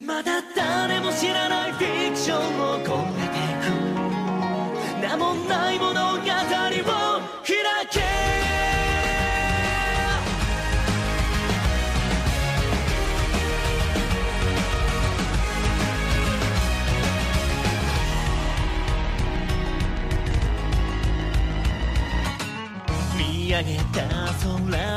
まだ誰も知らないフィクションを超えていく名もない物語を開け見上げた空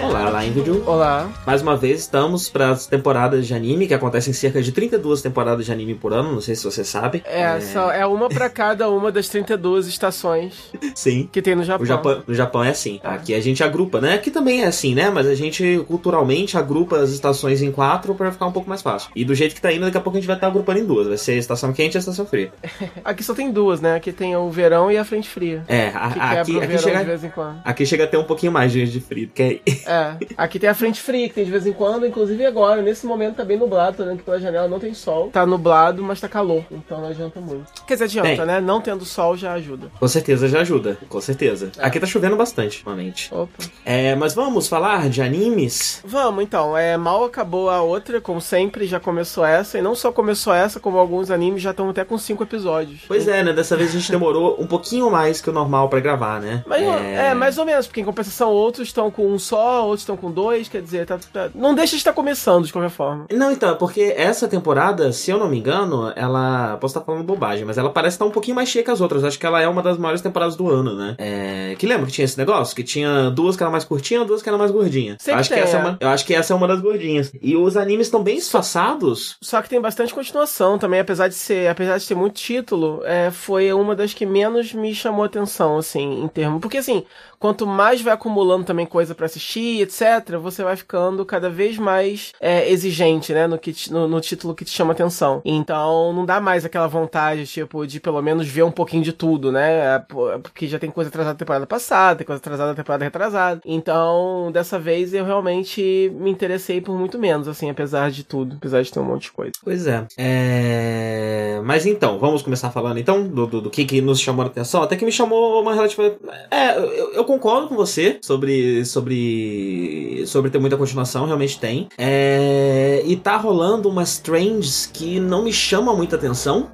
Olá, lá em vídeo. Olá. Mais uma vez, estamos para as temporadas de anime, que acontecem cerca de 32 temporadas de anime por ano, não sei se você sabe. É, só- é uma pra cada uma das 32 estações Sim. que tem no Japão. Japão, no Japão é assim. Aqui a gente agrupa, né? Aqui também é assim, né? Mas a gente culturalmente agrupa as estações em quatro pra ficar um pouco mais fácil. E do jeito que tá indo, daqui a pouco a gente vai estar agrupando em duas. Vai ser a estação quente e a estação fria. Aqui só tem duas, né? Aqui tem o verão e a frente fria. É, a- Que aqui, aqui, chega, vez em quando. aqui chega a ter um pouquinho mais de, de frio. É... É, aqui tem a frente fria, que tem de vez em quando, inclusive agora, nesse momento tá bem nublado, tô olhando que pela janela não tem sol. Tá nublado, mas tá calor, então não adianta muito. Quer dizer, adianta, Tem. né? Não tendo sol já ajuda. Com certeza já ajuda, com certeza. Aqui tá chovendo bastante, ultimamente. Opa. É, mas vamos falar de animes? Vamos então, é, mal acabou a outra, como sempre, já começou essa, e não só começou essa, como alguns animes já estão até com cinco episódios. Pois é, né? Dessa vez a gente demorou um pouquinho mais que o normal pra gravar, né? Mas, é... mais ou menos, porque em compensação outros estão com um só, outros estão com dois, quer dizer, tá, tá- não deixa de estar começando de qualquer forma. Não, então, porque essa temporada, se eu não me engano, ela. Posso estar falando bobagem, mas ela parece estar um pouquinho mais cheia que as outras. Acho que ela é uma das maiores temporadas do ano, né? É... Que lembra que tinha esse negócio? Que tinha duas que eram mais curtinhas duas que eram mais gordinhas. Sempre eu acho, que essa é é. uma... eu acho que essa é uma das gordinhas. E os animes estão bem espaçados. Só que tem bastante continuação também, apesar de ser, apesar de ter muito título, é, foi uma das que menos me chamou atenção, assim, em termos. Porque assim, quanto mais vai acumulando também coisa pra assistir, etc., você vai ficando cada vez mais é, exigente, né, no, que no, no título que te chama atenção. Então, não dá mais aquela vontade, tipo, de pelo menos ver um pouquinho de tudo, né? É, pô, Porque já tem coisa atrasada da temporada passada, tem coisa atrasada da temporada retrasada. Então, dessa vez eu realmente me interessei por muito menos, assim, apesar de tudo, apesar de ter um monte de coisa. Pois é. É... Mas então, vamos começar falando então do, do, do que, que nos chamou a atenção. Até que me chamou uma relativa. É, eu, eu concordo com você sobre, sobre, sobre ter muita continuação, realmente tem. É... E tá rolando umas trends que não me chamam muita atenção.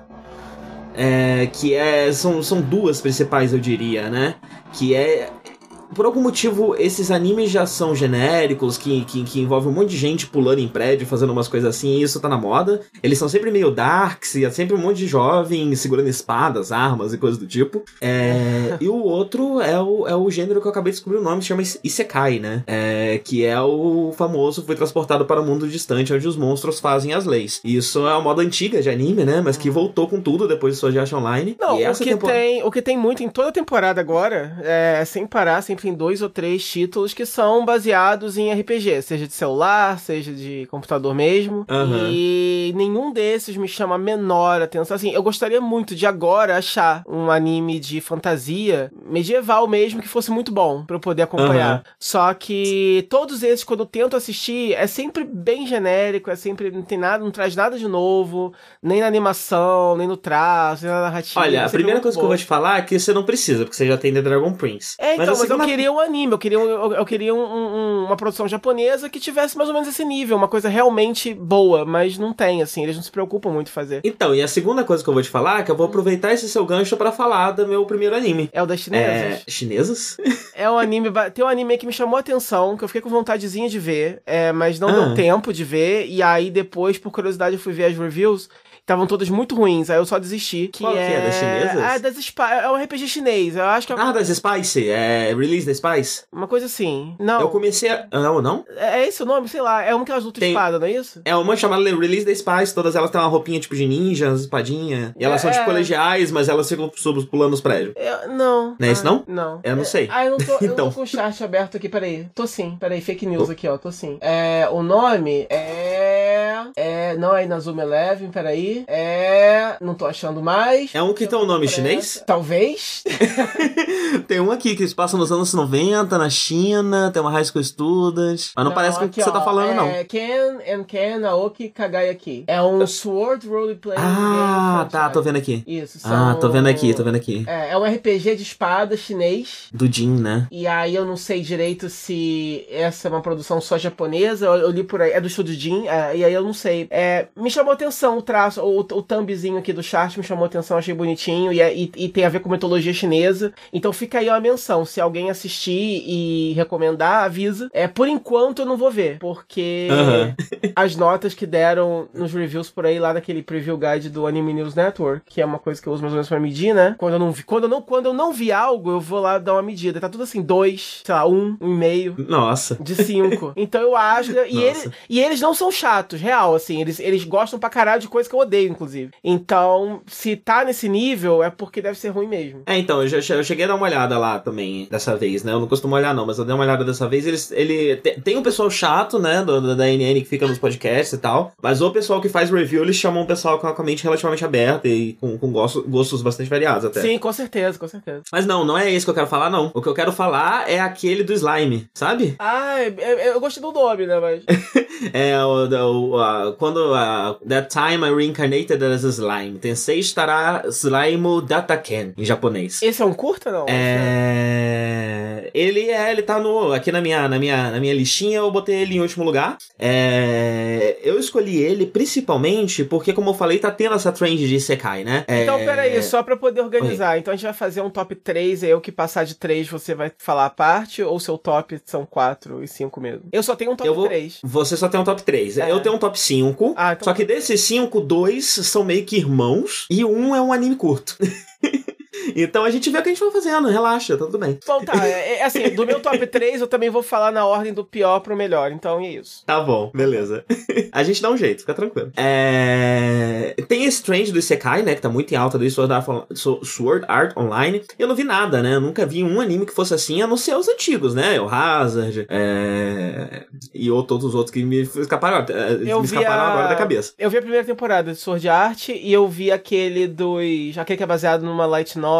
É, que é, são, são duas principais, eu diria, né? Que é por algum motivo, esses animes já são genéricos, que, que, que envolvem um monte de gente pulando em prédio, fazendo umas coisas assim, e isso tá na moda. Eles são sempre meio darks, e é sempre um monte de jovem segurando espadas, armas e coisas do tipo. É, e o outro é o, é o gênero que eu acabei de descobrir o nome, que chama Isekai, né? É, que é o famoso foi transportado para um mundo distante, onde os monstros fazem as leis. Isso é uma moda antiga de anime, né? Mas que voltou com tudo depois de Sword Art Online. Não, o que, temporada... tem, o que tem muito em toda a temporada agora, é, sem parar, sempre tem dois ou três títulos que são baseados em RPG, seja de celular, seja de computador mesmo. Aham. E nenhum desses me chama a menor atenção. Assim, eu gostaria muito de agora achar um anime de fantasia medieval mesmo que fosse muito bom pra eu poder acompanhar. Aham. Só que todos esses, quando eu tento assistir, é sempre bem genérico, é sempre. Não tem nada, não traz nada de novo, nem na animação, nem no traço, nem na narrativa. Olha, é a primeira coisa que eu vou te falar é que você não precisa, porque você já tem The Dragon Prince. É, então, a mas, segunda- eu queria um anime, eu queria, um- eu, eu queria um- um- uma produção japonesa que tivesse mais ou menos esse nível, uma coisa realmente boa, mas não tem, assim, eles não se preocupam muito em fazer. Então, e a segunda coisa que eu vou te falar é que eu vou aproveitar esse seu gancho pra falar do meu primeiro anime. É o das É. chinesas. Chinesas? É um anime. Tem um anime que me chamou a atenção, que eu fiquei com vontadezinha de ver, é, mas não Ah. deu tempo de ver. E aí depois, por curiosidade, eu fui ver as reviews. Estavam todas muito ruins, aí eu só desisti. Que Qual que é? Das chinesas? Ah, das Spi- É um RPG chinês. Eu acho que é Ah, das Spice. É Release da Spice. uma coisa assim. Não. Eu comecei a. ah, Não, não? É é esse o nome? Sei lá. É uma que elas lutam Tem- espada, não é isso? É uma chamada Release da Spice. Todas elas têm uma roupinha tipo de ninjas, espadinha. E elas são É. tipo colegiais, mas elas ficam pulando os prédios. Eu- não. Não é esse, Ah, não? Não. Eu não sei. Ah, eu não tô, eu Então. não tô com o chat aberto aqui, peraí. Tô sim, peraí, fake news aqui, ó, tô sim. É, o nome é... É, não é Inazuma Eleven, peraí. É... Não tô achando mais. É um que tem um nome chinês? Talvez. Tem um aqui que se passa nos anos 90, na China, tem uma High School Student. Mas não, parece com o que aqui, você tá ó, falando, é não. Ken and Ken Aoki Kagayaki. É um Sword Roleplay Ah, tá, tô vendo aqui. Isso, Ah, são- tô vendo aqui, tô vendo aqui. É, é um RPG de espada chinês. Do Jin, né? E aí eu não sei direito se essa é uma produção só japonesa, eu, eu li por aí, é do estúdio Jin, é, e aí eu não sei. É, é, me chamou atenção o traço, o, o thumbzinho aqui do chart me chamou atenção, achei bonitinho e, é, e, e tem a ver com mitologia chinesa. Então fica aí a menção. Se alguém assistir e recomendar, avisa. É, por enquanto eu não vou ver, porque as notas que deram nos reviews por aí, lá naquele preview guide do Anime News Network, que é uma coisa que eu uso mais ou menos pra medir, né? Quando eu não vi, quando eu não, quando eu não vi algo, eu vou lá dar uma medida. Tá tudo assim, dois, sei lá, um, um e meio. Nossa. De cinco. Então eu acho. E, ele, e eles não são chatos, real, assim. Eles, eles gostam pra caralho de coisa que eu odeio, inclusive. Então, se tá nesse nível, é porque deve ser ruim mesmo. É, então, eu, já- eu cheguei a dar uma olhada lá também, dessa vez, né? Eu não costumo olhar, não, mas eu dei uma olhada dessa vez. Eles, ele te- tem um pessoal chato, né, do, da NN que fica nos podcasts e tal, mas o pessoal que faz review, eles chamam um pessoal com a mente relativamente aberta e com, com gosto- gostos bastante variados até. Sim, com certeza, com certeza. Mas não, não é esse que eu quero falar, não. O que eu quero falar é aquele do slime, sabe? Ah, eu gostei do nome, né? Mas. É o, o- a- quando a, That Time I Reincarnated as a Slime. Tensei estará Slime Dataken, em japonês. Esse é um curta, não? É... Ele é, ele tá no aqui na minha, na minha, na minha listinha, eu botei ele em último lugar. É... Eu escolhi ele principalmente porque, como eu falei, tá tendo essa trend de Isekai, né? É... Então, peraí, só pra poder organizar. Então a gente vai fazer um top 3, aí o que passar de 3 você vai falar a parte, ou seu top são 4 e 5 mesmo? Eu só tenho um top Eu vou- 3. Você só tem um top 3. É. Eu tenho um top 5. Ah, então Só que desses 5, dois são meio que irmãos e um é um anime curto. então a gente vê o que a gente vai fazendo, relaxa, tá tudo bem. Bom, tá, é, é assim, do meu top 3 eu também vou falar na ordem do pior pro melhor, então é isso. Tá bom, beleza. a gente dá um jeito, fica tranquilo. É... Tem trend do Isekai, né? Que tá muito em alta do Sword Art, Sword Online. Eu não vi nada, né? Eu nunca vi um anime que fosse assim, a não ser os antigos, né? O Hazard, é... e ou todos os outros que me escaparam, é, Eu me escaparam a- agora da cabeça. Eu vi a primeira temporada de Sword Art e eu vi aquele dos. aquele que é baseado numa light novel,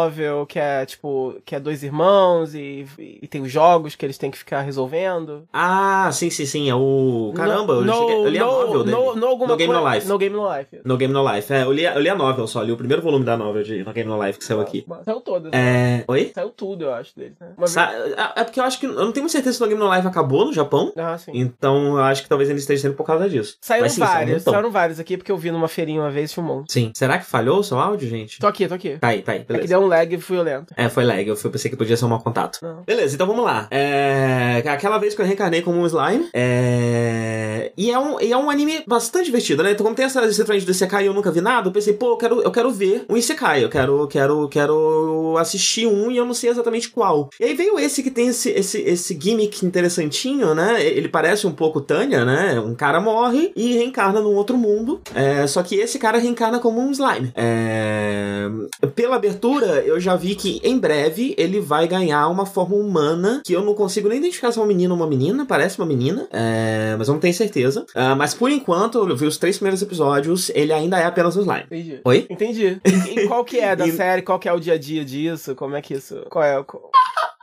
que é tipo. que é dois irmãos e, e tem os jogos que eles têm que ficar resolvendo. Ah, sim, sim, sim. É o. Caramba, eu, no, cheguei... eu li a no, novel dele. no, no, alguma No Game No coisa- Life. No Game No Life. No Game No Life. É, eu li, a- eu li a novel só, li o primeiro volume da novel de No Game No Life que saiu aqui. Saiu todas. É. Oi? Saiu tudo, eu acho, deles, né? Sa- É é porque eu acho que. Eu não tenho certeza se No Game No Life acabou no Japão. vez- Ah, sim. Então eu acho que talvez ele esteja sendo por causa disso. Saíram Mas sim, saiu vários, montão. saíram vários aqui, porque eu vi numa feirinha uma vez, monte. Sim. Será que falhou o seu áudio, gente? Tô aqui, tô aqui. Tá aí, tá aí. É que Beleza. deu um lag violento. É, foi lag. Eu pensei que podia ser um mau contato. Não. Beleza, então vamos lá. É... Aquela vez que eu reencarnei como um slime. É... E, é um, e é um anime bastante divertido, né? Então, como tem essa, esse trend do Isekai e eu nunca vi nada, eu pensei, pô, eu quero, eu quero ver um Isekai. Eu quero, quero, quero assistir um e eu não sei exatamente qual. E aí veio esse que tem esse, esse, esse gimmick interessantinho, né? Ele parece um pouco Tânia, né? Um cara morre e reencarna num outro mundo. É... Só que esse cara reencarna como um slime. É... Pela abertura, eu já vi que em breve ele vai ganhar uma forma humana que eu não consigo nem identificar se é um menino ou uma menina, parece uma menina, é, mas eu não tenho certeza. Ah, mas por enquanto, eu vi os três primeiros episódios, ele ainda é apenas um slime. Entendi. Oi? Entendi. E, e qual que é da série? Qual que é o dia a dia disso? Como é que isso. Qual é o.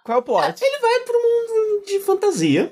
Qual, é o plot? Ele vai pro mundo de fantasia.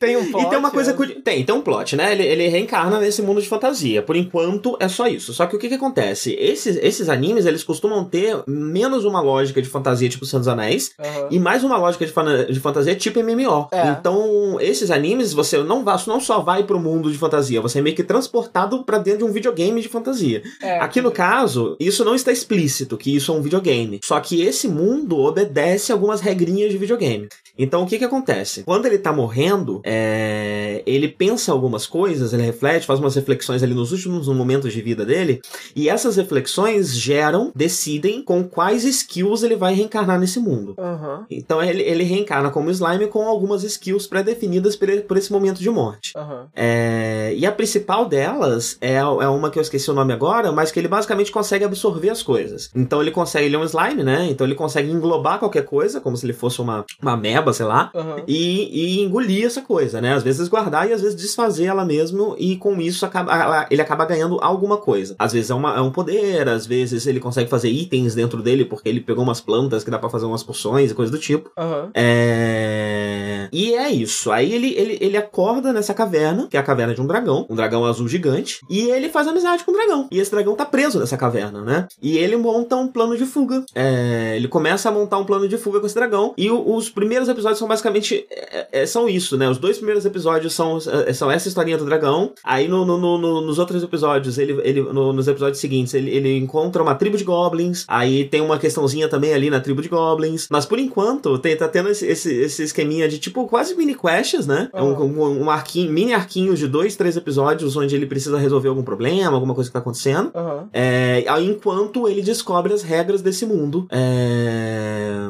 Tem um plot. E tem uma coisa é? curi- Tem, tem um plot, né? Ele, ele reencarna nesse mundo de fantasia. Por enquanto, é só isso. Só que o que que acontece? Esses, esses animes, eles costumam ter menos uma lógica de fantasia tipo Senhor dos Anéis e mais uma lógica de, fana- de fantasia tipo MMO. É. Então, esses animes, você não, vai, não só vai pro mundo de fantasia, você é meio que transportado pra dentro de um videogame de fantasia. É, Aqui no caso, isso não está explícito, que isso é um videogame. Só que esse mundo obedece algumas regrinhas de videogame. Então, o que que acontece? Quando ele tá morrendo, é, ele pensa algumas coisas, ele reflete, faz umas reflexões ali nos últimos momentos de vida dele, e essas reflexões geram, decidem com quais skills ele vai reencarnar nesse mundo. Aham. Então ele, ele reencarna como slime com algumas skills pré-definidas por, por esse momento de morte. Aham. É, e a principal delas é, é uma que eu esqueci o nome agora, mas que ele basicamente consegue absorver as coisas. Então ele consegue, ele é um slime, né? Então ele consegue englobar qualquer coisa, como se ele fosse uma, uma meba, sei lá. Aham. E, e engolir essa coisa, né? Às vezes guardar e às vezes desfazer ela mesmo, e com isso acaba, ela- ele acaba ganhando alguma coisa. Às vezes é, uma- é um poder, às vezes ele consegue fazer itens dentro dele, porque ele pegou umas plantas que dá pra fazer umas poções e coisa do tipo. Aham. É... E é isso. Aí ele, ele, ele acorda nessa caverna, que é a caverna de um dragão, um dragão azul gigante, e ele faz amizade com o dragão. E esse dragão tá preso nessa caverna, né? E ele monta um plano de fuga. É, ele começa a montar um plano de fuga com esse dragão. E o, os primeiros episódios são basicamente. É, é, são isso, né? Os dois primeiros episódios são, é, são essa historinha do dragão. Aí no, no, no, nos outros episódios, ele, ele nos episódios seguintes, ele, ele encontra uma tribo de goblins. Aí tem uma questãozinha também ali na tribo de goblins. Mas por enquanto, tem, tá tendo esse, esse, esse esqueminha de tipo quase mini quests, né? Oh. Um, um, um, arquinho, mini arquinhos de dois, três episódios onde ele precisa resolver algum problema, alguma coisa que tá acontecendo. Uhum. É, enquanto ele descobre as regras desse mundo. É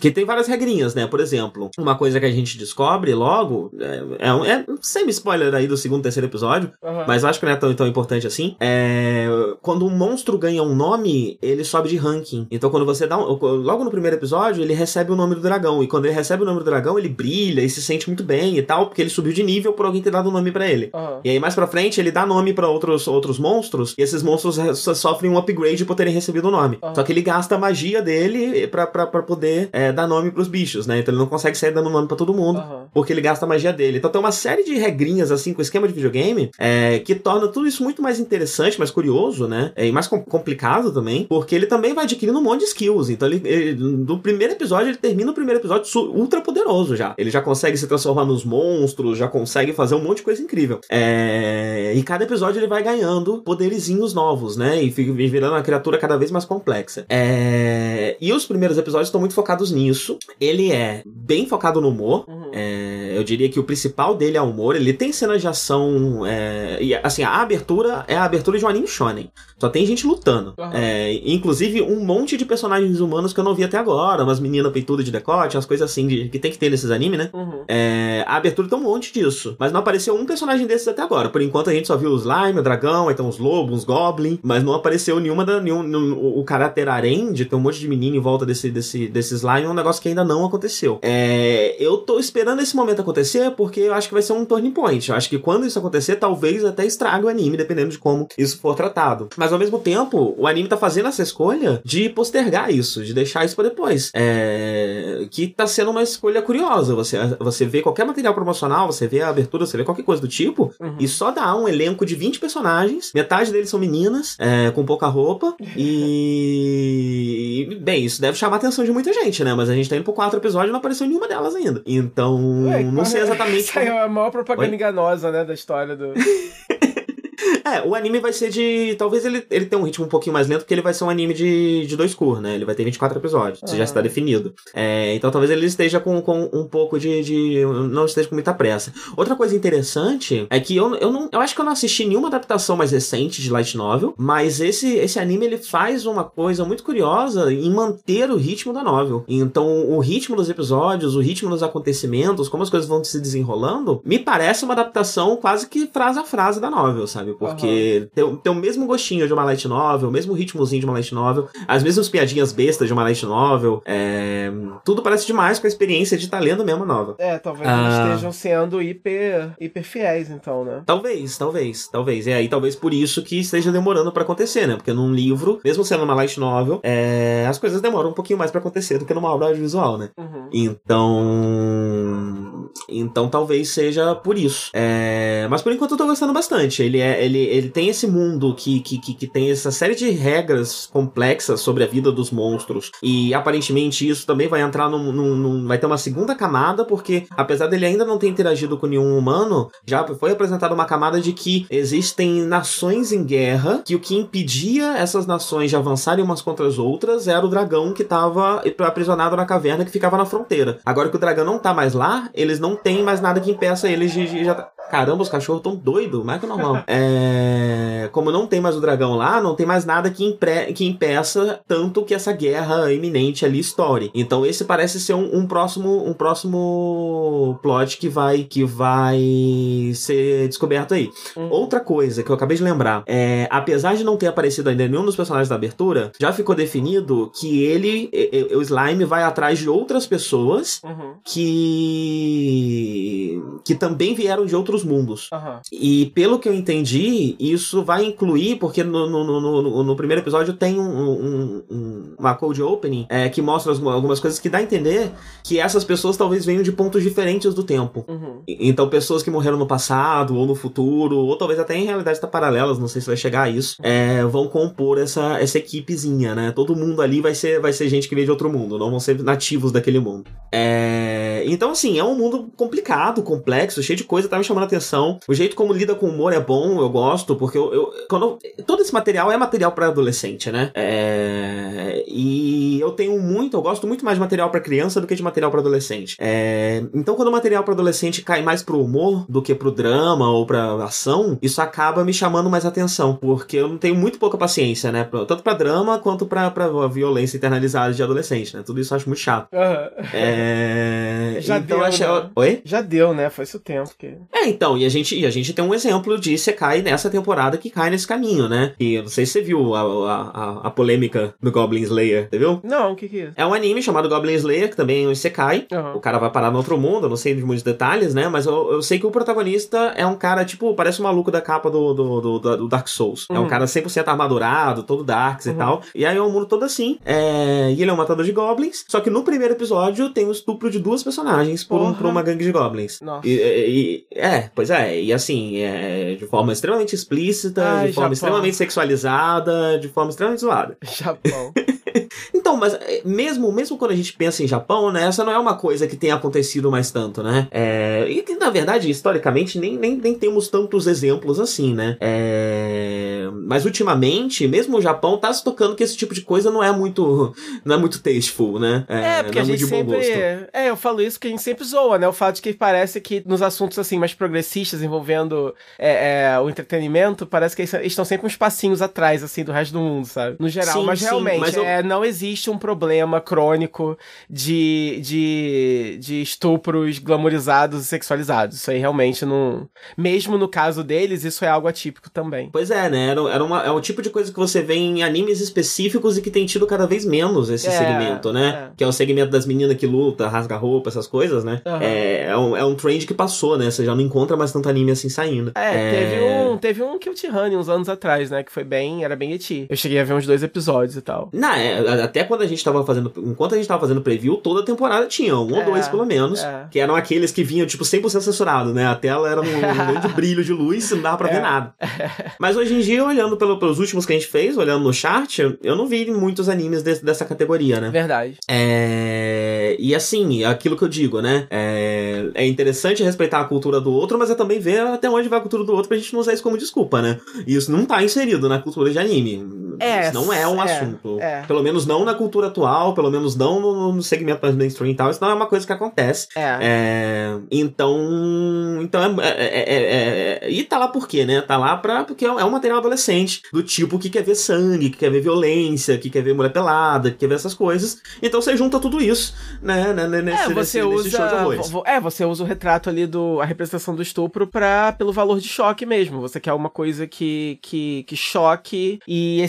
que tem várias regrinhas, né? Por exemplo, uma coisa que a gente descobre logo, é, é, é semi-spoiler aí do segundo, terceiro episódio, uhum. mas acho que não é tão, tão importante assim. É, quando um monstro ganha um nome, ele sobe de ranking. Então quando você dá um, Logo no primeiro episódio, ele recebe o nome do dragão. E quando ele recebe o nome do dragão, ele brilha e se sente muito bem e tal, porque ele subiu de nível por alguém ter dado o um nome para ele. Uhum. E aí mais pra frente, ele dá nome para outros, outros monstros, e esses monstros sofrem um upgrade por terem recebido o nome. Uhum. Só que ele gasta a magia dele pra poder. É, é, dar nome pros bichos, né? Então ele não consegue sair dando nome para todo mundo, uhum. porque ele gasta a magia dele. Então tem uma série de regrinhas, assim, com o esquema de videogame, é, que torna tudo isso muito mais interessante, mais curioso, né? É, e mais com complicado também, porque ele também vai adquirindo um monte de skills. Então ele, ele do primeiro episódio, ele termina o primeiro episódio ultra poderoso já. Ele já consegue se transformar nos monstros, já consegue fazer um monte de coisa incrível. É, e cada episódio ele vai ganhando poderizinhos novos, né? E fica virando uma criatura cada vez mais complexa. É, e os primeiros episódios estão muito focados nisso. Ele é bem focado no humor. Uhum. É, eu diria que o principal dele é o humor. Ele tem cenas de ação. É, e assim, a abertura é a abertura de um anime shonen. Só tem gente lutando. Uhum. É, inclusive, um monte de personagens humanos que eu não vi até agora. Umas meninas peitudas de decote, umas coisas assim de, que tem que ter nesses animes, né? Uhum. É, a abertura tem um monte disso. Mas não apareceu um personagem desses até agora. Por enquanto a gente só viu o slime, o dragão, aí tem uns lobos, uns goblins. Mas não apareceu nenhuma da. Nenhum, o caráter arém de ter um monte de menino em volta desse, desse, desse slime é um negócio que ainda não aconteceu. É, eu tô esperando esse momento acontecer porque eu acho que vai ser um turning point. Eu acho que quando isso acontecer, talvez até estrague o anime, dependendo de como isso for tratado. Mas ao mesmo tempo, o anime tá fazendo essa escolha de postergar isso, de deixar isso para depois. É, que tá sendo uma escolha curiosa. Você, você vê qualquer material promocional, você vê a abertura, você vê qualquer coisa do tipo, uhum. e só dá um elenco de 20 personagens, metade deles são meninas, é, com pouca roupa, e. Bem, isso deve chamar a atenção de muita gente, né? Mas a gente tá indo pro quatro episódios e não apareceu nenhuma delas ainda. Então, Ué, não sei exatamente. Isso como... é a maior propaganda Oi? enganosa, né, da história do. É, o anime vai ser de. Talvez ele, ele tenha um ritmo um pouquinho mais lento, porque ele vai ser um anime de, de dois cur, né? Ele vai ter 24 episódios. Isso já está ah. definido. É, então talvez ele esteja com, com um pouco de, de. Não esteja com muita pressa. Outra coisa interessante é que eu, eu não. Eu acho que eu não assisti nenhuma adaptação mais recente de Light Novel, mas esse, esse anime ele faz uma coisa muito curiosa em manter o ritmo da novel. Então, o ritmo dos episódios, o ritmo dos acontecimentos, como as coisas vão se desenrolando, me parece uma adaptação quase que frase a frase da novel, sabe? Porque porque tem, tem, o mesmo gostinho de uma light novel, o mesmo ritmozinho de uma light novel, as mesmas piadinhas bestas de uma light novel. É, tudo parece demais com a experiência de estar tá lendo mesmo a novel. É, talvez ah, eles estejam sendo hiper, hiper fiéis, então, né? Talvez, talvez, talvez. E aí, talvez por isso que esteja demorando para acontecer, né? Porque num livro, mesmo sendo uma light novel, é, as coisas demoram um pouquinho mais para acontecer do que numa obra audiovisual, né? Uhum. Então. Então talvez seja por isso. É, mas por enquanto eu tô gostando bastante. Ele é. Ele, ele tem esse mundo que, que, que, que, tem essa série de regras complexas sobre a vida dos monstros. E aparentemente isso também vai entrar num, num, num, vai ter uma segunda camada, porque apesar dele ainda não ter interagido com nenhum humano, já foi apresentada uma camada de que existem nações em guerra, que o que impedia essas nações de avançarem umas contra as outras era o dragão que estava aprisionado na caverna que ficava na fronteira. Agora que o dragão não tá mais lá, eles não têm mais nada que impeça eles de, de já Caramba, os cachorros tão doidos, mais que normal. é, como não tem mais o dragão lá, não tem mais nada que, impre, que impeça tanto que essa guerra iminente ali estoure. Então esse parece ser um, um, próximo um próximo plot que vai que vai ser descoberto aí. Uhum. Outra coisa que eu acabei de lembrar é, apesar de não ter aparecido ainda nenhum dos personagens da abertura, já ficou definido que ele, o Slime, vai atrás de outras pessoas uhum. que que também vieram de outros mundos. Aham. E pelo que eu entendi, isso vai incluir, porque no, no, no, no- no primeiro episódio tem um, um- um- uma code opening é, que mostra as- algumas coisas que dá a entender que essas pessoas talvez venham de pontos diferentes do tempo. Uhum. Então, pessoas que morreram no passado, ou no futuro, ou talvez até em realidades tá paralelas, não sei se vai chegar a isso, é, vão compor essa, essa equipezinha, né? Todo mundo ali vai ser, vai ser gente que veio de outro mundo, não vão ser nativos daquele mundo. É, Então, assim, é um mundo complicado, complexo, cheio de coisa, tá me chamando a atenção. O jeito como lida com o humor é bom, eu gosto, porque eu, eu- quando eu- todo esse material é material pra adolescente, né? É, E eu tenho muito, eu gosto muito mais de material pra criança do que de material pra adolescente. É, Então, quando o material pra adolescente cai mais pro humor do que pro drama ou pra ação, isso acaba me chamando mais atenção, porque eu não tenho muito pouca paciência, né? Tanto pra drama quanto pra, pra violência internalizada de adolescente, né? Tudo isso eu acho muito chato. Aham. É... Já então, deu, achei- né? Oi? Já deu, né? Esse o tempo que. É, então, e a gente, e a gente tem um exemplo de Sekai nessa temporada que cai nesse caminho, né? E eu não sei se você viu a, a, a, polêmica do Goblin Slayer, você viu? Não, o que que é isso? É um anime chamado Goblin Slayer, que também é um Isekai. Aham. O cara vai parar no outro mundo, eu não sei de muitos detalhes, né? Mas eu, eu sei que o protagonista é um cara, tipo, parece o maluco da capa do, do, do, do- Dark Souls. É um Uhum. cara 100% armadurado, todo darks e Uhum. tal. E aí é um mundo todo assim. É... E ele é um matador de goblins. Só que no primeiro episódio tem o estupro de duas personagens por, um, Porra. por uma gangue de goblins. Nossa. E, e- é, pois é, e assim, é, de forma extremamente explícita, Ai, de forma Japão. extremamente sexualizada, de forma extremamente zoada. Japão. Então, mas é, mesmo, mesmo quando a gente pensa em Japão, né, essa não é uma coisa que tenha acontecido mais tanto, né? É, e que, na verdade, historicamente, nem, nem, nem temos tantos exemplos assim, né? É, mas ultimamente, mesmo o Japão tá se tocando que esse tipo de coisa não é muito, não é muito tasteful, né? É, porque não a gente sempre. gosto. É, eu falo isso que a gente sempre zoa, né? O fato de que parece que nos assuntos assim mais progressistas envolvendo é, é, o entretenimento, parece que eles estão sempre uns passinhos atrás, assim, do resto do mundo, sabe? No geral. Sim, mas sim, realmente, mas eu- é, não existe um problema crônico de, de, de estupros glamorizados e sexualizados. Isso aí realmente não. Mesmo no caso deles, isso é algo atípico também. Pois é, né? Era, era uma, é o tipo de coisa que você vê em animes específicos e que tem tido cada vez menos esse É, segmento, né? é. Que é o segmento das meninas que luta, rasga roupa, essas coisas, né? Aham. É, é, um, é um trend que passou, né? Você já não encontra mais tanto anime assim saindo. É, teve um, teve um Guilty Honey uns anos atrás, né? Que foi bem, era bem eti. Eu cheguei a ver uns dois episódios e tal. Não, é, até quando a gente tava fazendo. Enquanto a gente tava fazendo preview, toda temporada tinha um ou É, dois, pelo menos. é. Que eram aqueles que vinham, tipo, 100% censurado, né? A tela era um, um grande brilho de luz, não dava pra ver É. nada. Mas hoje em dia, olhando pelo- pelos últimos que a gente fez, olhando no chart, eu não vi muitos animes desse- dessa categoria, né? Verdade. É... E assim, aquilo que eu digo, né? É... é interessante respeitar a cultura do outro, mas é também ver até onde vai a cultura do outro pra gente não usar isso como desculpa, né? E isso não tá inserido na cultura de anime. É, isso não é um é, assunto. é. Pelo menos não na cultura atual, pelo menos não no, no segmento mais mainstream e tal. Isso não é uma coisa que acontece. É. É, então. Então é, é- é- E tá lá por quê, né? Tá lá pra, porque é um material adolescente. Do tipo que quer ver sangue, que quer ver violência, que quer ver mulher pelada, que quer ver essas coisas. Então você junta tudo isso, né? né, né, Nesse, É, você nesse- nesse usa. show de vo- É, você usa o retrato ali do. a representação do estupro pra, pelo valor de choque mesmo. Você quer uma coisa que, que, que choque e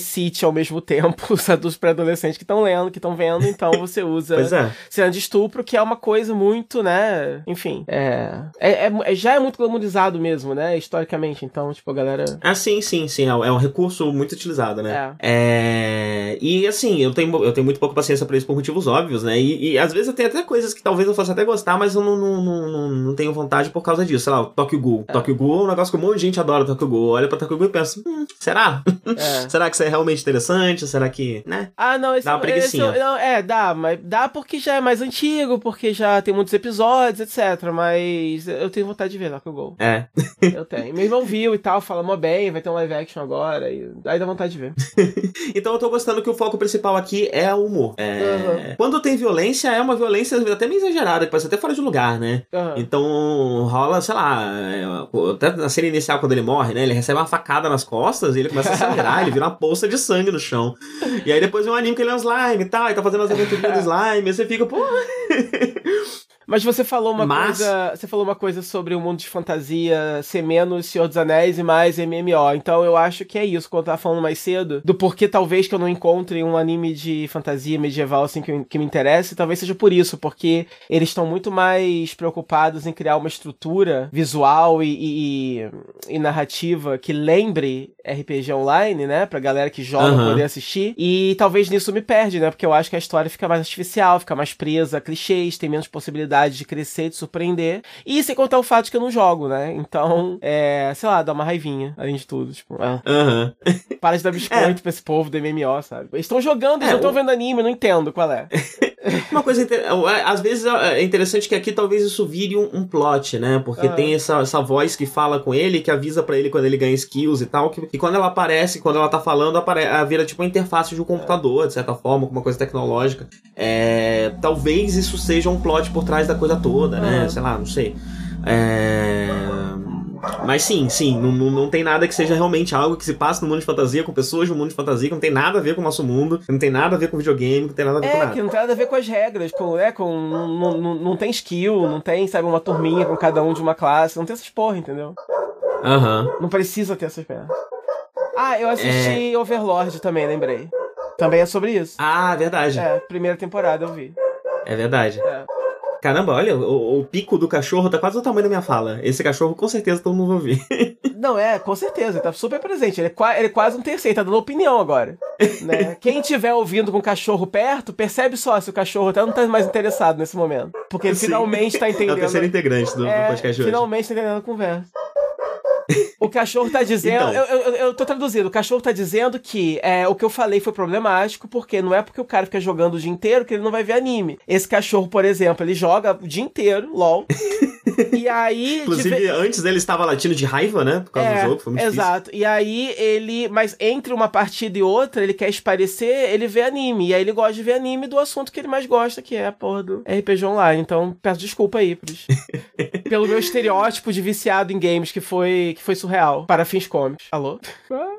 ao mesmo tempo os adultos pré-adolescentes que estão lendo, que estão vendo, então você usa Pois é. cena de estupro, que é uma coisa muito, né? Enfim. É. é, é- é- já é muito glamorizado mesmo, né? Historicamente. Então, tipo, a galera. Ah, sim, sim, sim. É, é um recurso muito utilizado, né? É. É, E assim, eu tenho, eu tenho muito pouca paciência pra isso por motivos óbvios, né? E, e às vezes eu tenho até coisas que talvez eu fosse até gostar, mas eu não, não, não, não, tenho vontade por causa disso. Sei lá, o Tokyo Ghoul. Tokyo Ghoul é um negócio que um monte de gente adora Tokyo Ghoul. Olha pra Tokyo Ghoul e pensa, hum, será? É. será que isso é realmente interessante? Será que, né? Ah, não, esse, Dá uma esse preguicinha. não, é, dá, mas dá porque já é mais antigo, porque já tem muitos episódios, etc. Mas eu tenho vontade de ver Tokyo Ghoul. É. Eu tenho. Meu irmão viu e tal, fala mó bem, vai ter um live action agora, e aí dá vontade de ver. Então eu tô gostando que o foco principal aqui é o humor. É, Uhum. Quando tem violência, é uma violência até meio exagerada, que parece até fora de lugar, né? Aham. Então rola, sei lá, é, até na cena inicial quando ele morre, né? Ele recebe uma facada nas costas e ele começa a sangrar, ele vira uma poça de sangue no chão. E aí depois vem um anime que ele é um slime e tal, e tá fazendo as aventurinhas do slime, e você fica, pô. Mas você falou uma Mas- coisa. Você falou uma coisa sobre o mundo de fantasia ser menos Senhor dos Anéis e mais MMO. Então eu acho que é isso, quando eu tava falando mais cedo, do porquê talvez que eu não encontre um anime de fantasia medieval assim que, que me interesse, talvez seja por isso, porque eles estão muito mais preocupados em criar uma estrutura visual e, e- e narrativa que lembre RPG online, né? Pra galera que joga Aham. poder assistir. E talvez nisso me perde, né? Porque eu acho que a história fica mais artificial, fica mais presa a clichês, tem menos de crescer, de surpreender. E sem contar o fato de que eu não jogo, né? Então, é, sei lá, dá uma raivinha, além de tudo. Tipo, ah, Aham. para de dar biscoito pra esse povo do MMO, sabe? Eles estão jogando, eles É, não estão o- vendo anime, eu não entendo qual é. Uma coisa inter... é, às vezes é interessante que aqui talvez isso vire um, um plot, né? Porque Ah. tem essa, essa voz que fala com ele, que avisa pra ele quando ele ganha skills e tal, que, e quando ela aparece, quando ela tá falando, apare... vira tipo uma interface de um computador, de certa forma, com uma coisa tecnológica. É, Talvez isso seja um plot por trás da coisa toda, né? Ah. Sei lá, não sei. É... Mas sim, sim, não, não, tem nada que seja realmente algo que se passa no mundo de fantasia, com pessoas do mundo de fantasia, que não tem nada a ver com o nosso mundo, que não tem nada a ver com videogame, que não tem nada a ver com É, nada. que não tem nada a ver com as regras, com, é, com, não, não, não tem skill, não tem, sabe, uma turminha com cada um de uma classe, não tem essas porra, entendeu? Aham. Não precisa ter essas pernas. Ah, eu assisti Overlord também, lembrei. Também é sobre isso. Ah, verdade. É, primeira temporada eu vi. É verdade. É. Caramba, olha, o, o pico do cachorro tá quase o tamanho da minha fala. Esse cachorro com certeza todo mundo vai ouvir. Não, é, com certeza, ele tá super presente. Ele é, ele é quase um terceiro, tá dando opinião agora. né? Quem tiver ouvindo com o cachorro perto, percebe só se o cachorro até não tá mais interessado nesse momento. Porque ele Sim. finalmente tá É entendendo. o terceiro integrante do, do É, podcast de hoje. finalmente tá entendendo a conversa. O cachorro tá dizendo. Então. Eu, eu, eu tô traduzindo. O cachorro tá dizendo que é, o que eu falei foi problemático, porque não é porque o cara fica jogando o dia inteiro que ele não vai ver anime. Esse cachorro, por exemplo, ele joga o dia inteiro, LOL. e aí. de Inclusive, ve- antes ele estava latindo de raiva, né? Por causa é, do jogo, foi muito difícil. Exato. E aí ele. Mas entre uma partida e outra, ele quer esparecer, ele vê anime. E aí ele gosta de ver anime do assunto que ele mais gosta, que é a porra do RPG Online. Então, peço desculpa aí pros, pelo meu estereótipo de viciado em games, que foi, que foi surreal. Para fins cômicos. Alô?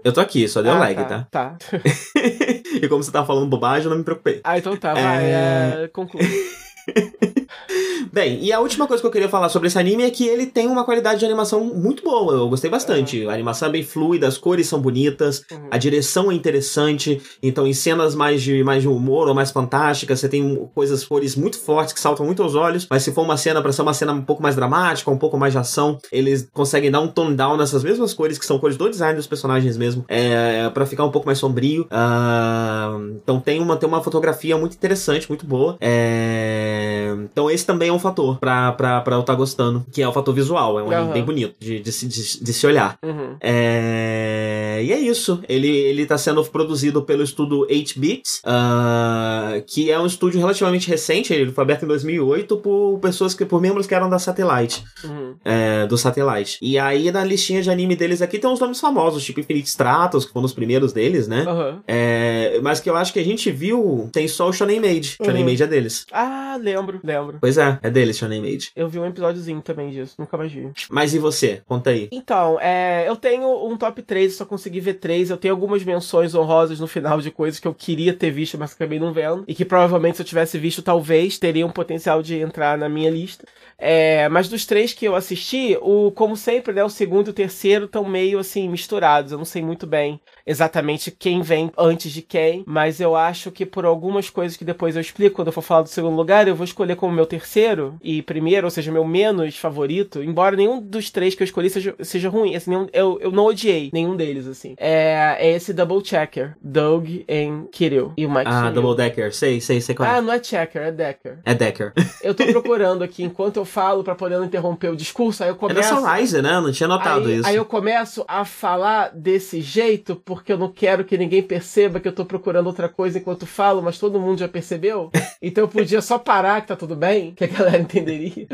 Eu tô aqui, só deu Ah, lag, tá? tá? Tá. e como você tava falando bobagem, eu não me preocupei. Ah, então tá, vai. É. É... Conclui. Bem, e a última coisa que eu queria falar sobre esse anime é que ele tem uma qualidade de animação muito boa. Eu gostei bastante. A animação é bem fluida, as cores são bonitas, Uhum. a direção é interessante. Então, em cenas mais de, mais de humor ou mais fantásticas, você tem coisas, cores muito fortes que saltam muito aos olhos. Mas se for uma cena pra ser uma cena um pouco mais dramática, um pouco mais de ação, eles conseguem dar um tone down nessas mesmas cores, que são cores do design dos personagens mesmo, é, para ficar um pouco mais sombrio. Ah, então, tem uma, tem uma fotografia muito interessante, muito boa. É, então, esse também é um fator pra, pra, pra eu estar gostando, que é o fator visual. É um anime Aham. bem bonito de, de, se- de, de se olhar. Uhum. É, E é isso. Ele, ele tá sendo produzido pelo estúdio 8-Bits, ah, que é um estúdio relativamente recente. Ele foi aberto em 2008 por pessoas que, por membros que eram da Satellite, Uhum. é, do Satellite. E aí na listinha de anime deles aqui tem uns nomes famosos, tipo Infinite Stratos, que foram os primeiros deles, né? Aham. É, mas que eu acho que a gente viu, tem só o Shonen Maid. Shonen Uhum. Maid é deles. Ah, lembro, lembro. Pois é, é deles, Shonen Maid. Eu vi um episódiozinho também disso, nunca mais vi. Mas e você? Conta aí. Então, é, eu tenho um top 3, eu só consegui ver 3. Eu tenho algumas menções honrosas no final de coisas que eu queria ter visto, mas acabei não vendo. E que provavelmente, se eu tivesse visto, talvez teria um potencial de entrar na minha lista. É, mas dos três que eu assisti, o, como sempre, né, o segundo e o terceiro estão meio assim misturados. Eu não sei muito bem exatamente quem vem antes de quem, mas eu acho que por algumas coisas que depois eu explico quando eu for falar do segundo lugar, eu vou escolher como meu terceiro e primeiro, ou seja, meu menos favorito, embora nenhum dos três que eu escolhi seja, seja ruim, assim, nenhum- eu, eu não odiei nenhum deles, assim. É, é esse Double Checker, Doug e Kirill. E o Mike Ah. Double Decker. Sei, sei, sei qual é. Ah, não é Checker, é Decker. É Decker. Eu tô procurando aqui enquanto eu falo pra poder não interromper o discurso, aí eu É começo... da Sunrise, né? Eu não tinha notado Aí, isso. aí eu começo a falar desse jeito porque eu não quero que ninguém perceba que eu tô procurando outra coisa enquanto falo, mas todo mundo já percebeu. Então eu podia só parar que tá tudo bem, que a galera entenderia.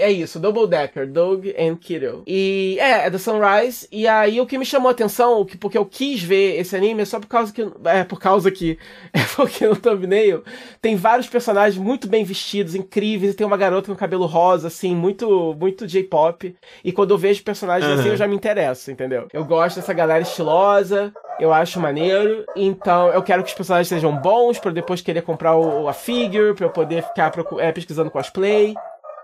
É isso, Double Decker, Doug and Kiddo. E é, é da Sunrise. E aí o que me chamou a atenção, o que, porque eu quis ver esse anime, é só por causa que. É, por causa que. É porque no thumbnail tem vários personagens muito bem vestidos, incríveis, e tem uma garota com cabelo rosa, assim, muito, muito J-pop. E quando eu vejo personagens Aham. assim, eu já me interesso, entendeu? Eu gosto dessa galera estilosa. Eu acho maneiro. Então eu quero que os personagens sejam bons eu depois querer comprar o, a figure, pra eu poder ficar é, pesquisando cosplay.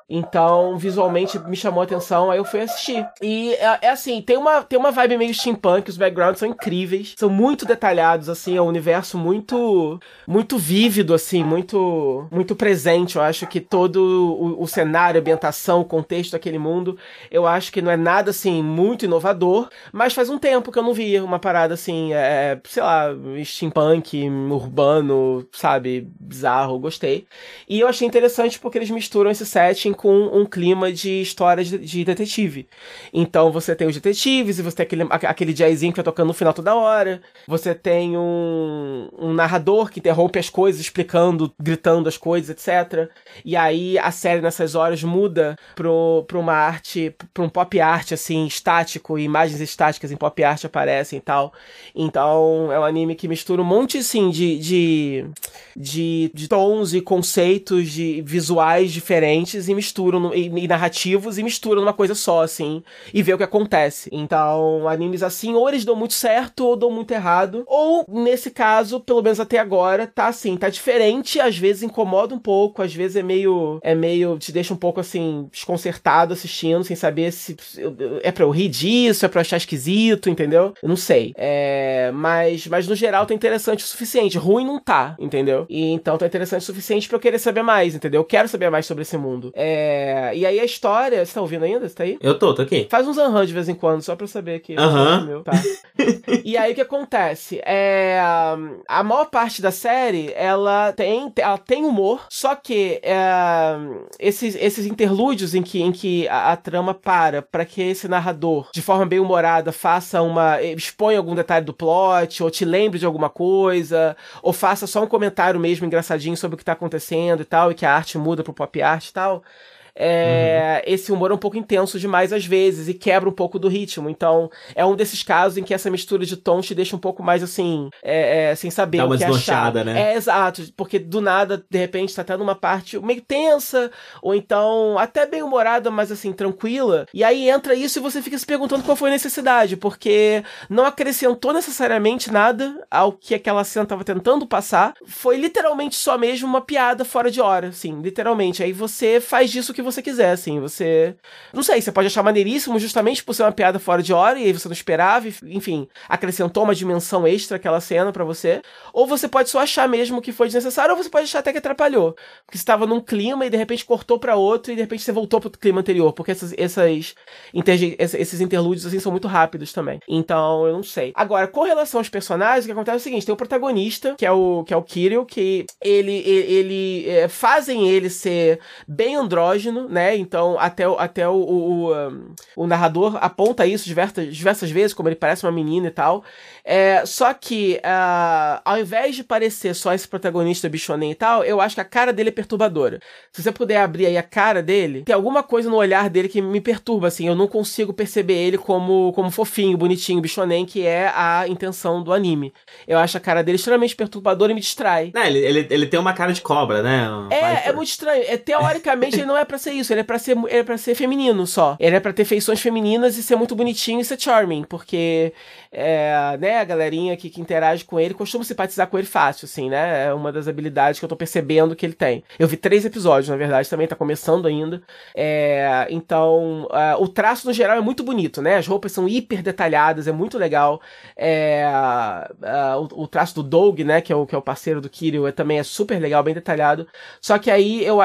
Então, visualmente me chamou a atenção, aí eu fui assistir. E é, é, assim, tem uma, tem uma vibe meio steampunk, os backgrounds são incríveis, são muito detalhados, assim, é um universo muito muito vívido, assim, muito muito presente. Eu acho que todo o, o cenário, a ambientação, o contexto daquele mundo, eu acho que não é nada, assim, muito inovador, mas faz um tempo que eu não via uma parada, assim, é, sei lá, steampunk, urbano, sabe, bizarro, gostei. E eu achei interessante porque eles misturam esse setting com um clima de histórias de, de, detetive. Então você tem os detetives, e você tem aquele, aquele jazzinho que tá tocando no final toda hora. Você tem um, um narrador que interrompe as coisas, explicando, gritando as coisas, etc. E aí a série nessas horas muda pro, pra uma arte, pra um pop art, assim, estático, e imagens estáticas em pop art aparecem e tal. Então é um anime que mistura um monte, assim, de, de, de, de tons e conceitos de visuais diferentes e misturam e, e, narrativos e misturam numa coisa só, assim, e vê o que acontece. Então, animes assim, ou eles dão muito certo ou dão muito errado, ou nesse caso, pelo menos até agora, tá assim, tá diferente, às vezes incomoda um pouco, às vezes é meio é meio te deixa um pouco assim desconcertado assistindo, sem saber se é para eu rir disso, é para achar esquisito, entendeu? Eu não sei. É, mas mas no geral tá interessante o suficiente, ruim não tá, entendeu? E então tá interessante o suficiente para eu querer saber mais, entendeu? Eu quero saber mais sobre esse mundo. É, é, e aí a história. Você tá ouvindo ainda? Você tá aí? Eu tô, tô aqui. Faz uns aham de vez em quando, só pra saber que. Aham. Uhum. Tá. e aí o que acontece? É, a maior parte da série, ela tem, ela tem humor, só que é, esses, esses interlúdios em que, em que a, a trama para para que esse narrador, de forma bem humorada, faça uma. exponha algum detalhe do plot, ou te lembre de alguma coisa, ou faça só um comentário mesmo engraçadinho sobre o que tá acontecendo e tal, e que a arte muda pro pop art e tal é, uhum. esse humor é um pouco intenso demais às vezes e quebra um pouco do ritmo. Então, é um desses casos em que essa mistura de tons te deixa um pouco mais assim, é, é, sem saber Dá o uma que achar. né? É, exato, porque do nada, de repente, tá até numa parte meio tensa, ou então até bem humorada, mas assim, tranquila. E aí entra isso e você fica se perguntando qual foi a necessidade, porque não acrescentou necessariamente nada ao que aquela cena tava tentando passar. Foi literalmente só mesmo uma piada fora de hora, assim, literalmente. Aí você faz disso que você quiser, assim. Você. Não sei, você pode achar maneiríssimo justamente por ser uma piada fora de hora e aí você não esperava, enfim, acrescentou uma dimensão extra aquela cena para você. Ou você pode só achar mesmo que foi desnecessário, ou você pode achar até que atrapalhou. Porque você estava num clima e de repente cortou para outro e de repente você voltou pro clima anterior. Porque essas, essas esses interlúdios assim são muito rápidos também. Então, eu não sei. Agora, com relação aos personagens, o que acontece é o seguinte: tem o protagonista, que é o, que é o Kirill, que ele, ele, ele é, fazem ele ser bem andrógeno, né? Então, até, até o, o, o, o narrador aponta isso diversas, diversas vezes, como ele parece uma menina e tal. É, só que, uh, ao invés de parecer só esse protagonista bichonem e tal, eu acho que a cara dele é perturbadora. Se você puder abrir aí a cara dele, tem alguma coisa no olhar dele que me perturba, assim. Eu não consigo perceber ele como, como fofinho, bonitinho, bichonem, que é a intenção do anime. Eu acho a cara dele extremamente perturbadora e me distrai. Não, ele, ele, ele tem uma cara de cobra, né? é, é muito estranho. É, teoricamente, ele não é para ser isso. Ele é para ser, ele é pra ser feminino só. Ele é para ter feições femininas e ser muito bonitinho e ser charming, porque é, né, a galerinha que, que interage com ele costuma simpatizar com ele fácil, assim, né? É uma das habilidades que eu tô percebendo que ele tem. Eu vi três episódios, na verdade, também tá começando ainda. É, então, uh, o traço no geral é muito bonito, né? As roupas são hiper detalhadas, é muito legal. É, uh, o, o, traço do Doug, né, que é o, que é o parceiro do Kirill, é, também é super legal, bem detalhado. Só que aí, eu,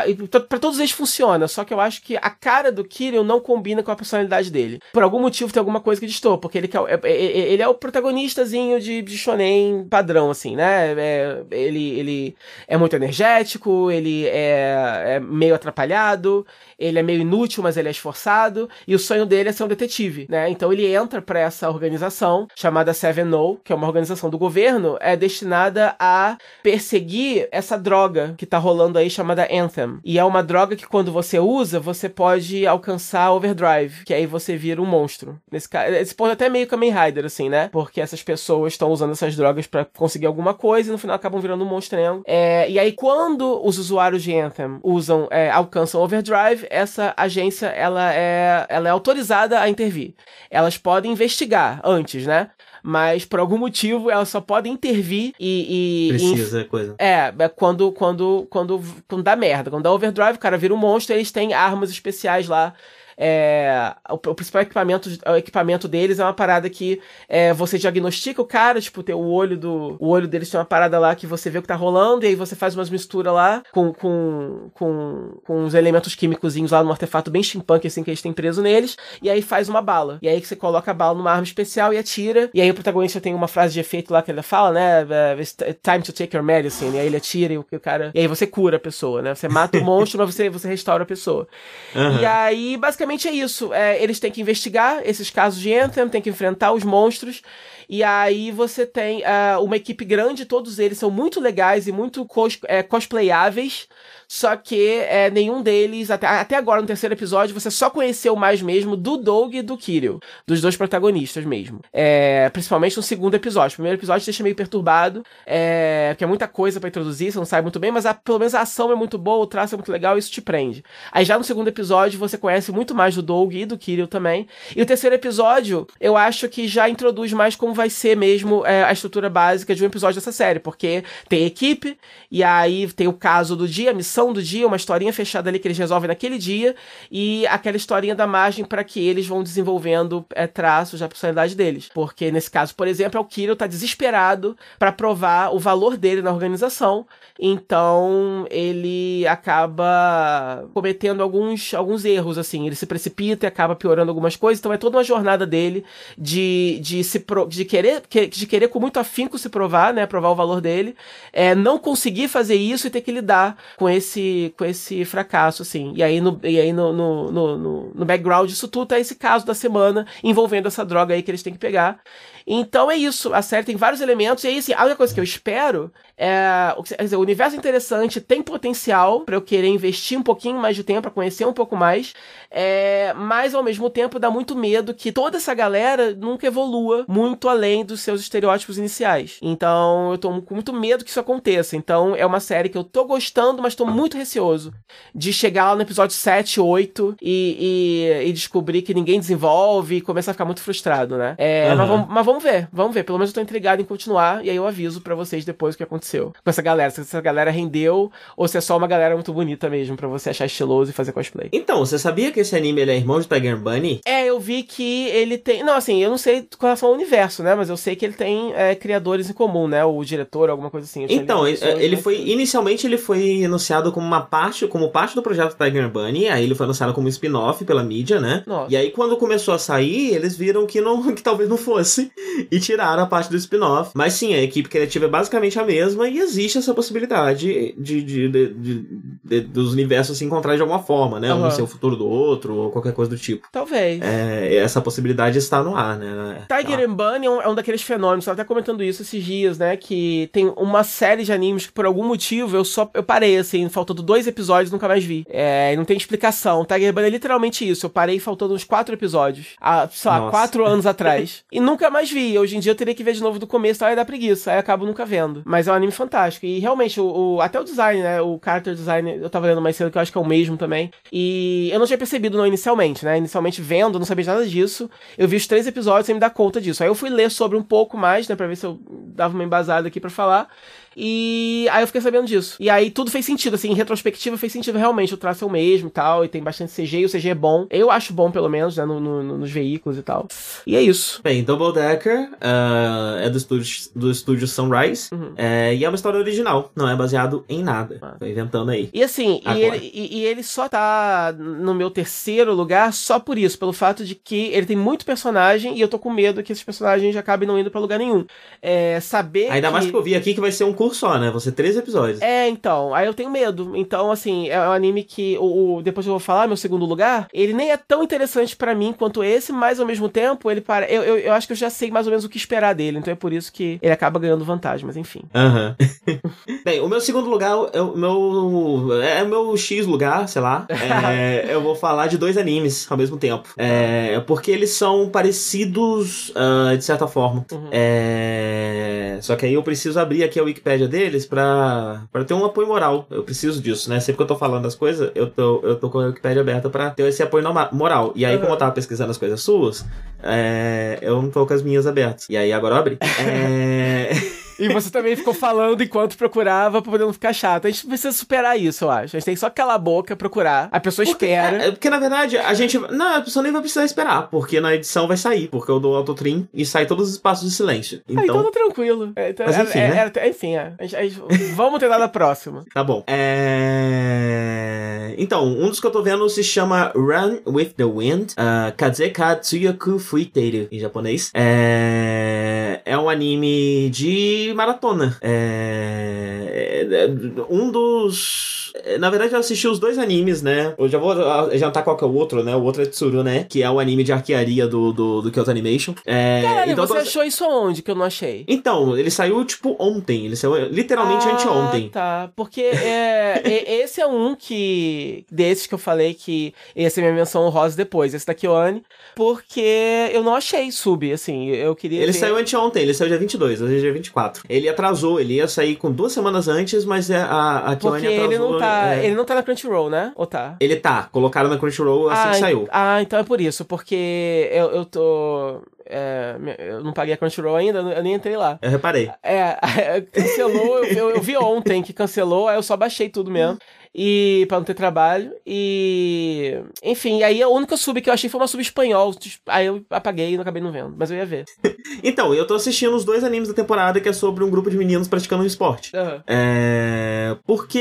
para todos eles funciona, só que eu acho que a cara do Kirill não combina com a personalidade dele. Por algum motivo tem alguma coisa que distorce, porque ele, é, é, é, ele ele é o protagonistazinho de, de shonen padrão, assim, né? É, ele, ele é muito energético, ele é, é meio atrapalhado, ele é meio inútil, mas ele é esforçado, e o sonho dele é ser um detetive, né? Então ele entra para essa organização chamada Seven No, que é uma organização do governo, é destinada a perseguir essa droga que tá rolando aí chamada Anthem. E é uma droga que quando você usa, você pode alcançar overdrive, que aí você vira um monstro. Nesse caso, esse ponto é até meio Kamen Rider, assim, né? Porque essas pessoas estão usando essas drogas para conseguir alguma coisa e no final acabam virando um monstrengo. É, e aí, quando os usuários de Anthem usam, é, alcançam overdrive, essa agência ela é, ela é autorizada a intervir. Elas podem investigar antes, né? mas por algum motivo ela só pode intervir e. e Precisa, e, coisa. É, é, quando, quando, quando, quando dá merda. Quando dá overdrive, o cara vira um monstro, eles têm armas especiais lá é, o, o, principal equipamento, o equipamento deles é uma parada que é, você diagnostica o cara, tipo, tem o olho do. O olho deles tem uma parada lá que você vê o que tá rolando, e aí você faz umas misturas lá com, com, com, com uns elementos químicos lá num artefato bem steampunk, assim, que eles têm preso neles, e aí faz uma bala. E aí você coloca a bala numa arma especial e atira, e aí o protagonista tem uma frase de efeito lá que ele fala, né? É, time to take your medicine, e aí ele atira e o, o cara. E aí você cura a pessoa, né? Você mata o monstro, mas você, você restaura a pessoa. Uhum. E aí, basicamente, basicamente é isso. É, eles têm que investigar esses casos de Anthem, têm que enfrentar os monstros. E aí você tem uh, uma equipe grande, todos eles são muito legais e muito cos é, cosplayáveis. Só que é, nenhum deles, até, até agora no terceiro episódio, você só conheceu mais mesmo do Doug e do Kirill. Dos dois protagonistas mesmo. É, principalmente no segundo episódio. O primeiro episódio deixa meio perturbado, é, porque é muita coisa para introduzir, você não sabe muito bem, mas a, pelo menos a ação é muito boa, o traço é muito legal isso te prende. Aí já no segundo episódio você conhece muito mais do Doug e do Kirill também. E o terceiro episódio, eu acho que já introduz mais como vai ser mesmo é, a estrutura básica de um episódio dessa série, porque tem equipe, e aí tem o caso do dia, a missão do dia, uma historinha fechada ali que eles resolvem naquele dia, e aquela historinha da margem para que eles vão desenvolvendo é, traços da personalidade deles. Porque nesse caso, por exemplo, é o Kirill tá desesperado para provar o valor dele na organização, então ele acaba cometendo alguns, alguns erros, assim, ele se precipita e acaba piorando algumas coisas, então é toda uma jornada dele de, de, se pro, de, querer, de querer com muito afinco se provar, né, provar o valor dele, é, não conseguir fazer isso e ter que lidar com esse esse, com esse fracasso, assim. E aí, no, e aí no, no, no, no background disso tudo tá esse caso da semana envolvendo essa droga aí que eles têm que pegar. Então é isso, a série tem vários elementos, e aí, assim, a única coisa que eu espero é. Quer dizer, o universo é interessante, tem potencial para eu querer investir um pouquinho mais de tempo, para conhecer um pouco mais, é, mas ao mesmo tempo dá muito medo que toda essa galera nunca evolua muito além dos seus estereótipos iniciais. Então eu tô com muito medo que isso aconteça. Então é uma série que eu tô gostando, mas tô muito receoso de chegar lá no episódio 7, 8 e, e, e descobrir que ninguém desenvolve e começar a ficar muito frustrado, né? É, uhum. mas, vamos, mas vamos ver, vamos ver. Pelo menos eu tô intrigado em continuar e aí eu aviso para vocês depois o que aconteceu com essa galera. Se essa galera rendeu ou se é só uma galera muito bonita mesmo para você achar estiloso e fazer cosplay. Então, você sabia que esse anime ele é irmão de Tiger Bunny? É, eu vi que ele tem. Não, assim, eu não sei com relação ao universo, né? Mas eu sei que ele tem é, criadores em comum, né? O diretor, alguma coisa assim. Então, ele, ele foi. Inicialmente ele foi anunciado como uma parte, como parte do projeto Tiger Bunny, aí ele foi anunciado como spin-off pela mídia, né? Nossa. E aí, quando começou a sair, eles viram que não que talvez não fosse e tiraram a parte do spin-off. Mas sim, a equipe criativa é basicamente a mesma e existe essa possibilidade de, de, de, de dos universos se encontrarem de alguma forma, né? Uhum. Um ser o futuro do outro, ou qualquer coisa do tipo. Talvez. É, essa possibilidade está no ar, né? Tiger ah. and Bunny é um, é um daqueles fenômenos, eu tava até comentando isso esses dias, né? Que tem uma série de animes que por algum motivo eu só eu parei, assim, faltando dois episódios nunca mais vi. É, não tem explicação. Tiger Bunny é literalmente isso. Eu parei faltando uns quatro episódios. Há, sei lá, Nossa. quatro anos atrás. e nunca mais vi. Hoje em dia eu teria que ver de novo do começo, aí dá preguiça. Aí acabo nunca vendo. Mas é um anime fantástico. E realmente, o, o, até o design, né? O character design, eu tava lendo mais cedo, que eu acho que é o mesmo também. E eu não tinha percebido não inicialmente, né? Inicialmente vendo, não sabia nada disso. Eu vi os três episódios sem me dar conta disso. Aí eu fui ler sobre um pouco mais, né? Pra ver se eu dava uma embasada aqui para falar. E aí eu fiquei sabendo disso. E aí tudo fez sentido, assim, em retrospectiva fez sentido realmente. O traço é o mesmo e tal, e tem bastante CG, e o CG é bom. Eu acho bom, pelo menos, né, no, no, nos veículos e tal. E é isso. Bem, Double Decker uh, é do estúdio, do estúdio Sunrise, uhum. é, e é uma história original, não é baseado em nada. Ah. Tô inventando aí. E assim, e ele, e, e ele, só tá no meu terceiro lugar só por isso, pelo fato de que ele tem muito personagem, e eu tô com medo que esses personagens acabem não indo pra lugar nenhum. É, saber Ainda que... mais que eu vi aqui que vai ser um curso só, né? Ser três episódios. É, então, aí eu tenho medo. Então, assim, é um anime que o, o- depois eu vou falar, meu segundo lugar, ele nem é tão interessante pra mim quanto esse, mas ao mesmo tempo, ele para. Eu, eu, eu acho que eu já sei mais ou menos o que esperar dele, então é por isso que ele acaba ganhando vantagem, mas enfim. Aham. Bem, o meu segundo lugar é o meu. É o meu X lugar, sei lá. É, eu vou falar de dois animes ao mesmo tempo. É, porque eles são parecidos ah, de certa forma. Uhum. É, só que aí eu preciso abrir aqui a Wikipédia deles pra, pra ter um apoio moral. Eu preciso disso, né? Sempre que eu tô falando as coisas, eu tô, eu tô com a Wikipédia aberta pra ter esse apoio moral. E aí, como eu tava pesquisando as coisas suas, é, eu não tô com as minhas abertas. E aí agora eu abri. É. E você também ficou falando enquanto procurava pra poder não ficar chato. A gente precisa superar isso, eu acho. A gente tem que só calar a boca, procurar. A pessoa Porque, espera. é, porque, na verdade, a gente. Não, a pessoa nem vai precisar esperar, porque na edição vai sair, porque eu dou autotrim e sai todos os espaços de silêncio. Ah, então Então, tá tranquilo. É, então, Mas enfim, é- né? é- enfim. A gente- a gente- vamos tentar na próxima. tá bom. É... Então, um dos que eu tô vendo se chama Run with the Wind, uh, Kazeka Tsuyaku Fuiteru, em japonês. É... é um anime de maratona. É... é um dos. Na verdade, eu assisti os dois animes, né? Eu já vou adiantar qual que é o outro, né? O outro é Tsuru, né? Que é o anime de arquearia do, do, do Kyoto Animation. É... Caralho, então, você tô- achou isso aonde que eu não achei? então, ele saiu, tipo, ontem. Ele saiu literalmente ah, anteontem. Tá, porque é, e- esse é um que. Desses que eu falei que ia ser minha menção honrosa depois, esse da Kyoane, porque eu não achei sub, assim, eu queria. Ele ver- saiu anteontem, ele saiu dia 22, hoje é dia 24. Ele atrasou, ele ia sair com duas semanas antes, mas é a, a Kyoane atrasou. Ele não tá. é. Ele não tá na Crunchyroll, né? Ou tá? Ele tá, colocaram na Crunchyroll assim ah, que saiu. Ah, então é por isso, porque eu, eu tô. é, eu não paguei a Crunchyroll ainda, eu nem entrei lá. Eu reparei. É, cancelou, eu, eu- eu vi ontem que cancelou, aí eu só baixei tudo mesmo. E pra não ter trabalho. E. Enfim, aí a única sub que eu achei foi uma sub espanhol. Aí eu apaguei e não acabei não vendo. Mas eu ia ver. Então, eu tô assistindo os dois animes da temporada que é sobre um grupo de meninos praticando um esporte. Aham. É. Porque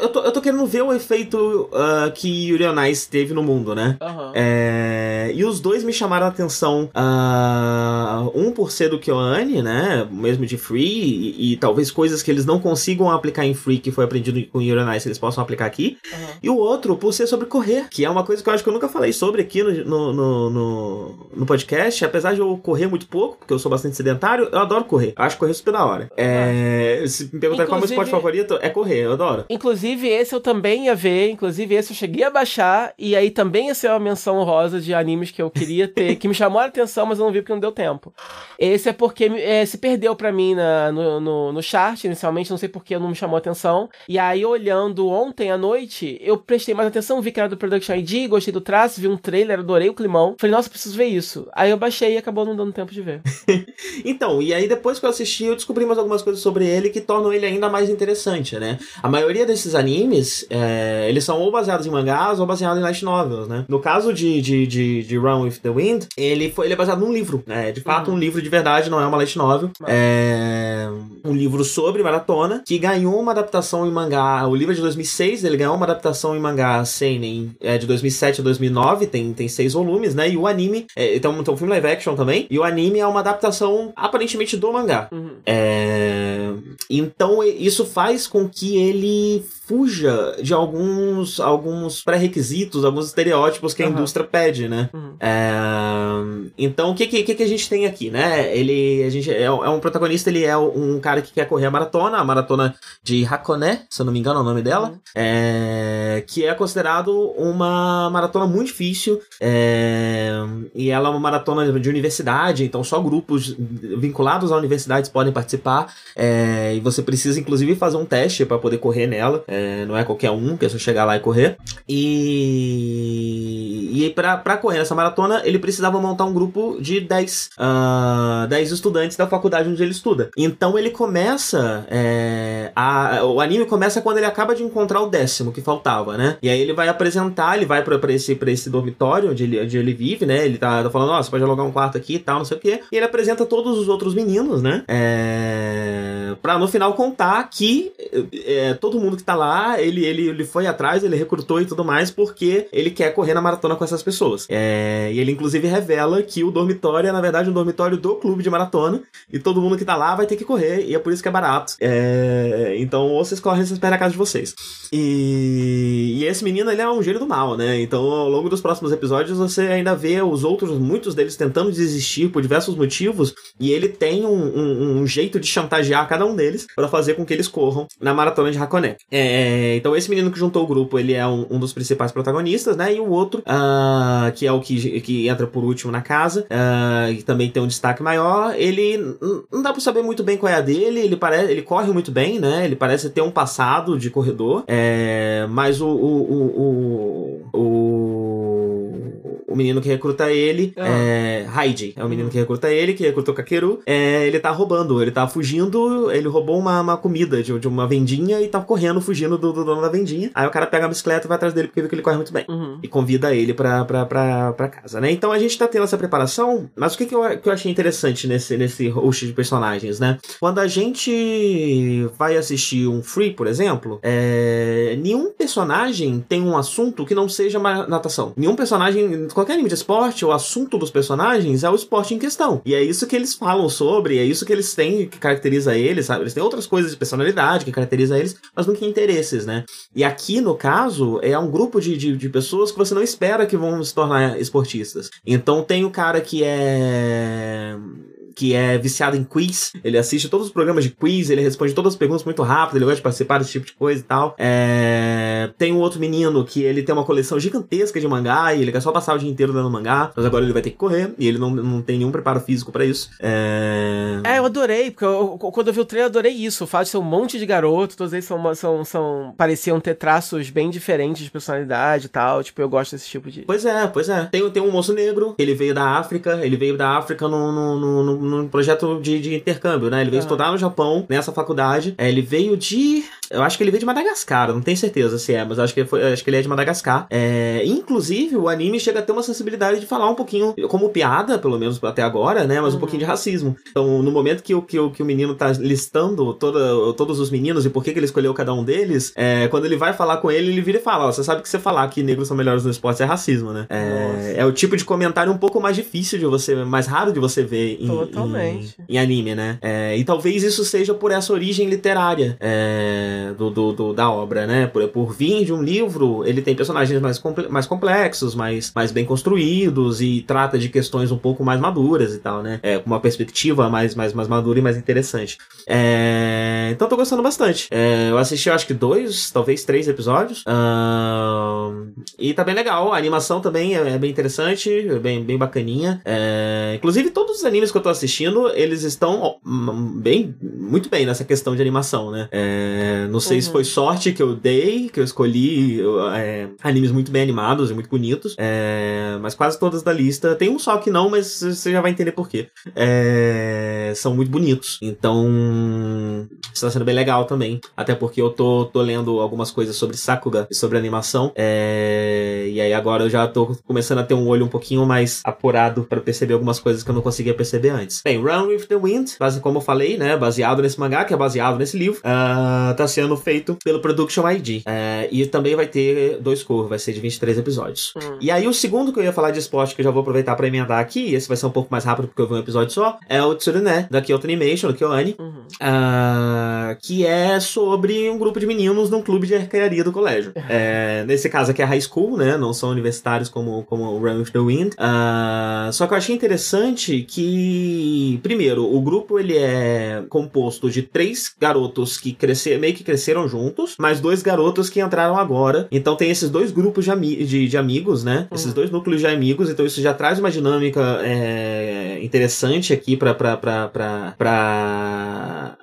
eu tô, eu tô querendo ver o efeito ah, que Yuri on Ice teve no mundo, né? Aham. É, e os dois me chamaram a atenção. ah, um por ser do Kyoane, né? Mesmo de Free, e, e talvez coisas que eles não consigam aplicar em Free, que foi aprendido com Yuri on Ice, eles possam aplicar aqui. Aham. E o outro por ser sobre correr, que é uma coisa que eu acho que eu nunca falei sobre aqui no, no, no, no- podcast. Apesar de eu correr muito pouco, porque eu sou bastante sedentário, eu adoro correr. Eu acho correr super da hora. É, se me perguntar qual é o meu esporte favorito, é correr, eu adoro. Inclusive, esse eu também ia ver. Inclusive, esse eu cheguei a baixar. E aí também ia ser uma menção honrosa de animes que eu queria ter, que me chamou a atenção, mas eu não vi porque não deu tempo. Esse é porque é, se perdeu pra mim na- no, no, no chart, inicialmente, não sei porque não me chamou a atenção. E aí, olhando ontem à noite, eu prestei mais atenção, vi que era do Production ID, gostei do traço, vi um trailer, adorei o climão. Falei, nossa, preciso ver isso. Aí eu baixei e acabou não dando tempo de ver. Então, e aí depois que eu assisti, eu descobri mais algumas coisas sobre ele que tornam ele ainda mais interessante, né? A maioria desses animes, é, eles são ou baseados em mangás ou baseados em light novels, né? No caso de, de, de, de Run With The Wind, ele, foi, ele é baseado num livro, né? De fato, Uhum. um livro de verdade, não é uma light novel. É um livro sobre maratona, que ganhou uma adaptação em mangá. O livro é de 2006, ele ganhou uma adaptação em mangá seinen é, de 2007 a 2009, tem, tem seis volumes, né? E o anime, é, então tem um filme live action também, e o anime é uma adaptação aparentemente do mangá. Uhum. É, Então isso faz com que ele fuja de alguns, alguns pré-requisitos, alguns estereótipos que a Aham. indústria pede, né? Uhum. É, Então o que, que, que a gente tem aqui, né? Ele a gente, é, um- é um protagonista, ele é um cara que quer correr a maratona, a maratona de Hakone, se eu não me engano é o nome dela, Uhum. é, que é considerado uma maratona muito difícil, é, e ela é uma maratona de universidade, então só grupos vinculados à universidade podem participar, é, e você precisa inclusive fazer um teste para poder correr nela, é, não é qualquer um que é só chegar lá e correr. E, e para correr nessa maratona, ele precisava montar um grupo de 10, ah, 10 estudantes da faculdade onde ele estuda. Então ele começa. é, a- o anime começa quando ele acaba de encontrar o décimo que faltava, né? E aí ele vai apresentar, ele vai pra esse, pra esse dormitório onde ele, onde ele vive, né? Ele tá, tá falando, ó, você pode alugar um quarto aqui e tal, não sei o quê. E ele apresenta todos os outros meninos, né? É, É, pra no final contar que é, todo mundo que tá lá, ele, ele, ele foi atrás, ele recrutou e tudo mais, porque ele quer correr na maratona com essas pessoas. É, e ele, inclusive, revela que o dormitório é, na verdade, um dormitório do clube de maratona, e todo mundo que tá lá vai ter que correr, e é por isso que é barato. É, então, ou vocês correm, vocês perdem a casa de vocês. E, e esse menino, ele é um gênio do mal, né? Então, ao longo dos próximos episódios, você ainda vê os outros, muitos deles tentando desistir por diversos motivos, e ele tem um, um, um jeito de chantagear cada um deles para fazer com que eles corram na maratona de Hakoné. É, então, esse menino que juntou o grupo, ele é um, um dos principais protagonistas, né? E o outro, uh, que é o que, que entra por último na casa, uh, e também tem um destaque maior, ele não dá pra saber muito bem qual é a dele, ele parece, ele corre muito bem, né? Ele parece ter um passado de corredor, é, mas o, o, o, o, o menino que recruta ele Ah. é Heidi. É o menino que recruta ele, que recrutou Kakeru. É, ele tá roubando, ele tá fugindo, ele roubou uma, uma comida de, de uma vendinha e tá correndo, fugindo do, do dono da vendinha. Aí o cara pega a bicicleta e vai atrás dele porque viu que ele corre muito bem. Uhum. E convida ele pra, pra, pra, pra casa, né? Então a gente tá tendo essa preparação, mas o que, que, eu, que eu achei interessante nesse, nesse host de personagens, né? Quando a gente vai assistir um Free, por exemplo, é, nenhum personagem tem um assunto que não seja ma- natação. Nenhum personagem, qualquer anime de esporte, o assunto dos personagens é o esporte em questão. E é isso que eles falam sobre, é isso que eles têm que caracteriza eles, sabe? Eles têm outras coisas de personalidade que caracteriza eles, mas nunca interesses, né? E aqui, no caso, é um grupo de, de, de pessoas que você não espera que vão se tornar esportistas. Então tem o cara que é que é viciado em quiz. Ele assiste todos os programas de quiz, ele responde todas as perguntas muito rápido, ele gosta de participar desse tipo de coisa e tal. É... Tem um outro menino que ele tem uma coleção gigantesca de mangá e ele quer só passar o dia inteiro dando mangá, mas agora ele vai ter que correr e ele não, não tem nenhum preparo físico pra isso. É... É, eu adorei, porque eu- quando eu vi o trailer, eu adorei isso. O fato de ser um monte de garoto, todos eles são, são, são. pareciam ter traços bem diferentes de personalidade e tal. Tipo, eu gosto desse tipo de. Pois é, pois é. Tem, tem um moço negro, ele veio da África, ele veio da África num, num, num, num- num projeto de, de intercâmbio, né? Ele veio Ah. estudar no Japão, nessa faculdade. É, ele veio de. Eu acho que ele veio de Madagascar, não tenho certeza se é, mas acho que, ele foi, acho que ele é de Madagascar. É, inclusive, o anime chega a ter uma sensibilidade de falar um pouquinho, como piada, pelo menos até agora, né? Mas um Uhum. pouquinho de racismo. Então, no momento que, o- que, o- que o menino tá listando toda, todos os meninos e por que, que ele escolheu cada um deles, é, quando ele vai falar com ele, ele vira e fala: Ó, você sabe que você falar que negros são melhores no esporte é racismo, né? É, é o tipo de comentário um pouco mais difícil de você, mais raro de você ver em, Totalmente. em, em anime, né? É, e talvez isso seja por essa origem literária é, do, do- do- da obra, né? Por, por vir de um livro, ele tem personagens mais, comple- mais complexos, mais, mais bem construídos e trata de questões um pouco mais maduras e tal, né? É, com uma perspectiva mais, mais, mais madura e mais interessante. É, então tô gostando bastante. É, eu assisti, eu acho que dois, talvez três episódios. Ahn, e tá bem legal. A animação também é, é bem interessante, é bem, bem bacaninha. É, inclusive, todos os animes que eu tô assistindo, eles estão bem, muito bem nessa questão de animação, né? É, não sei se Uhum. foi sorte que eu dei, que eu escolhi é, animes muito bem animados e muito bonitos. É, mas quase todas da lista. Tem um só que não, mas você já vai entender por quê. É, são muito bonitos. Então, está sendo bem legal também. Até porque eu tô, tô lendo algumas coisas sobre Sakuga e sobre animação. É, e aí agora eu já tô começando a ter um olho um pouquinho mais apurado para perceber algumas coisas que eu não conseguia perceber antes. Bem, Run with the Wind, como eu falei, né? Baseado nesse mangá, que é baseado nesse livro, ah, tá sendo feito pelo Production ID. É, e também vai ter dois cor, vai ser de 23 episódios. Hum. E aí, o segundo que eu ia falar de esporte, que eu já vou aproveitar pra emendar aqui, esse vai ser um pouco mais rápido porque eu vi um episódio só, é o Tsurune, da Kyoto Animation, do KyoAni, Uhum. ah, que é sobre um grupo de meninos num clube de arquearia do colégio. É, nesse caso aqui é high school, né? Não são universitários como, como Run with the Wind. Ah, só que eu achei interessante que, primeiro, o grupo ele é composto de três garotos que cresceram, meio que cresceram juntos, mais dois garotos que entraram agora. Então tem esses dois grupos de, ami- de, de amigos, né? Esses dois núcleos de amigos. Então isso já traz uma dinâmica é, interessante aqui pra. pra, pra, pra, pra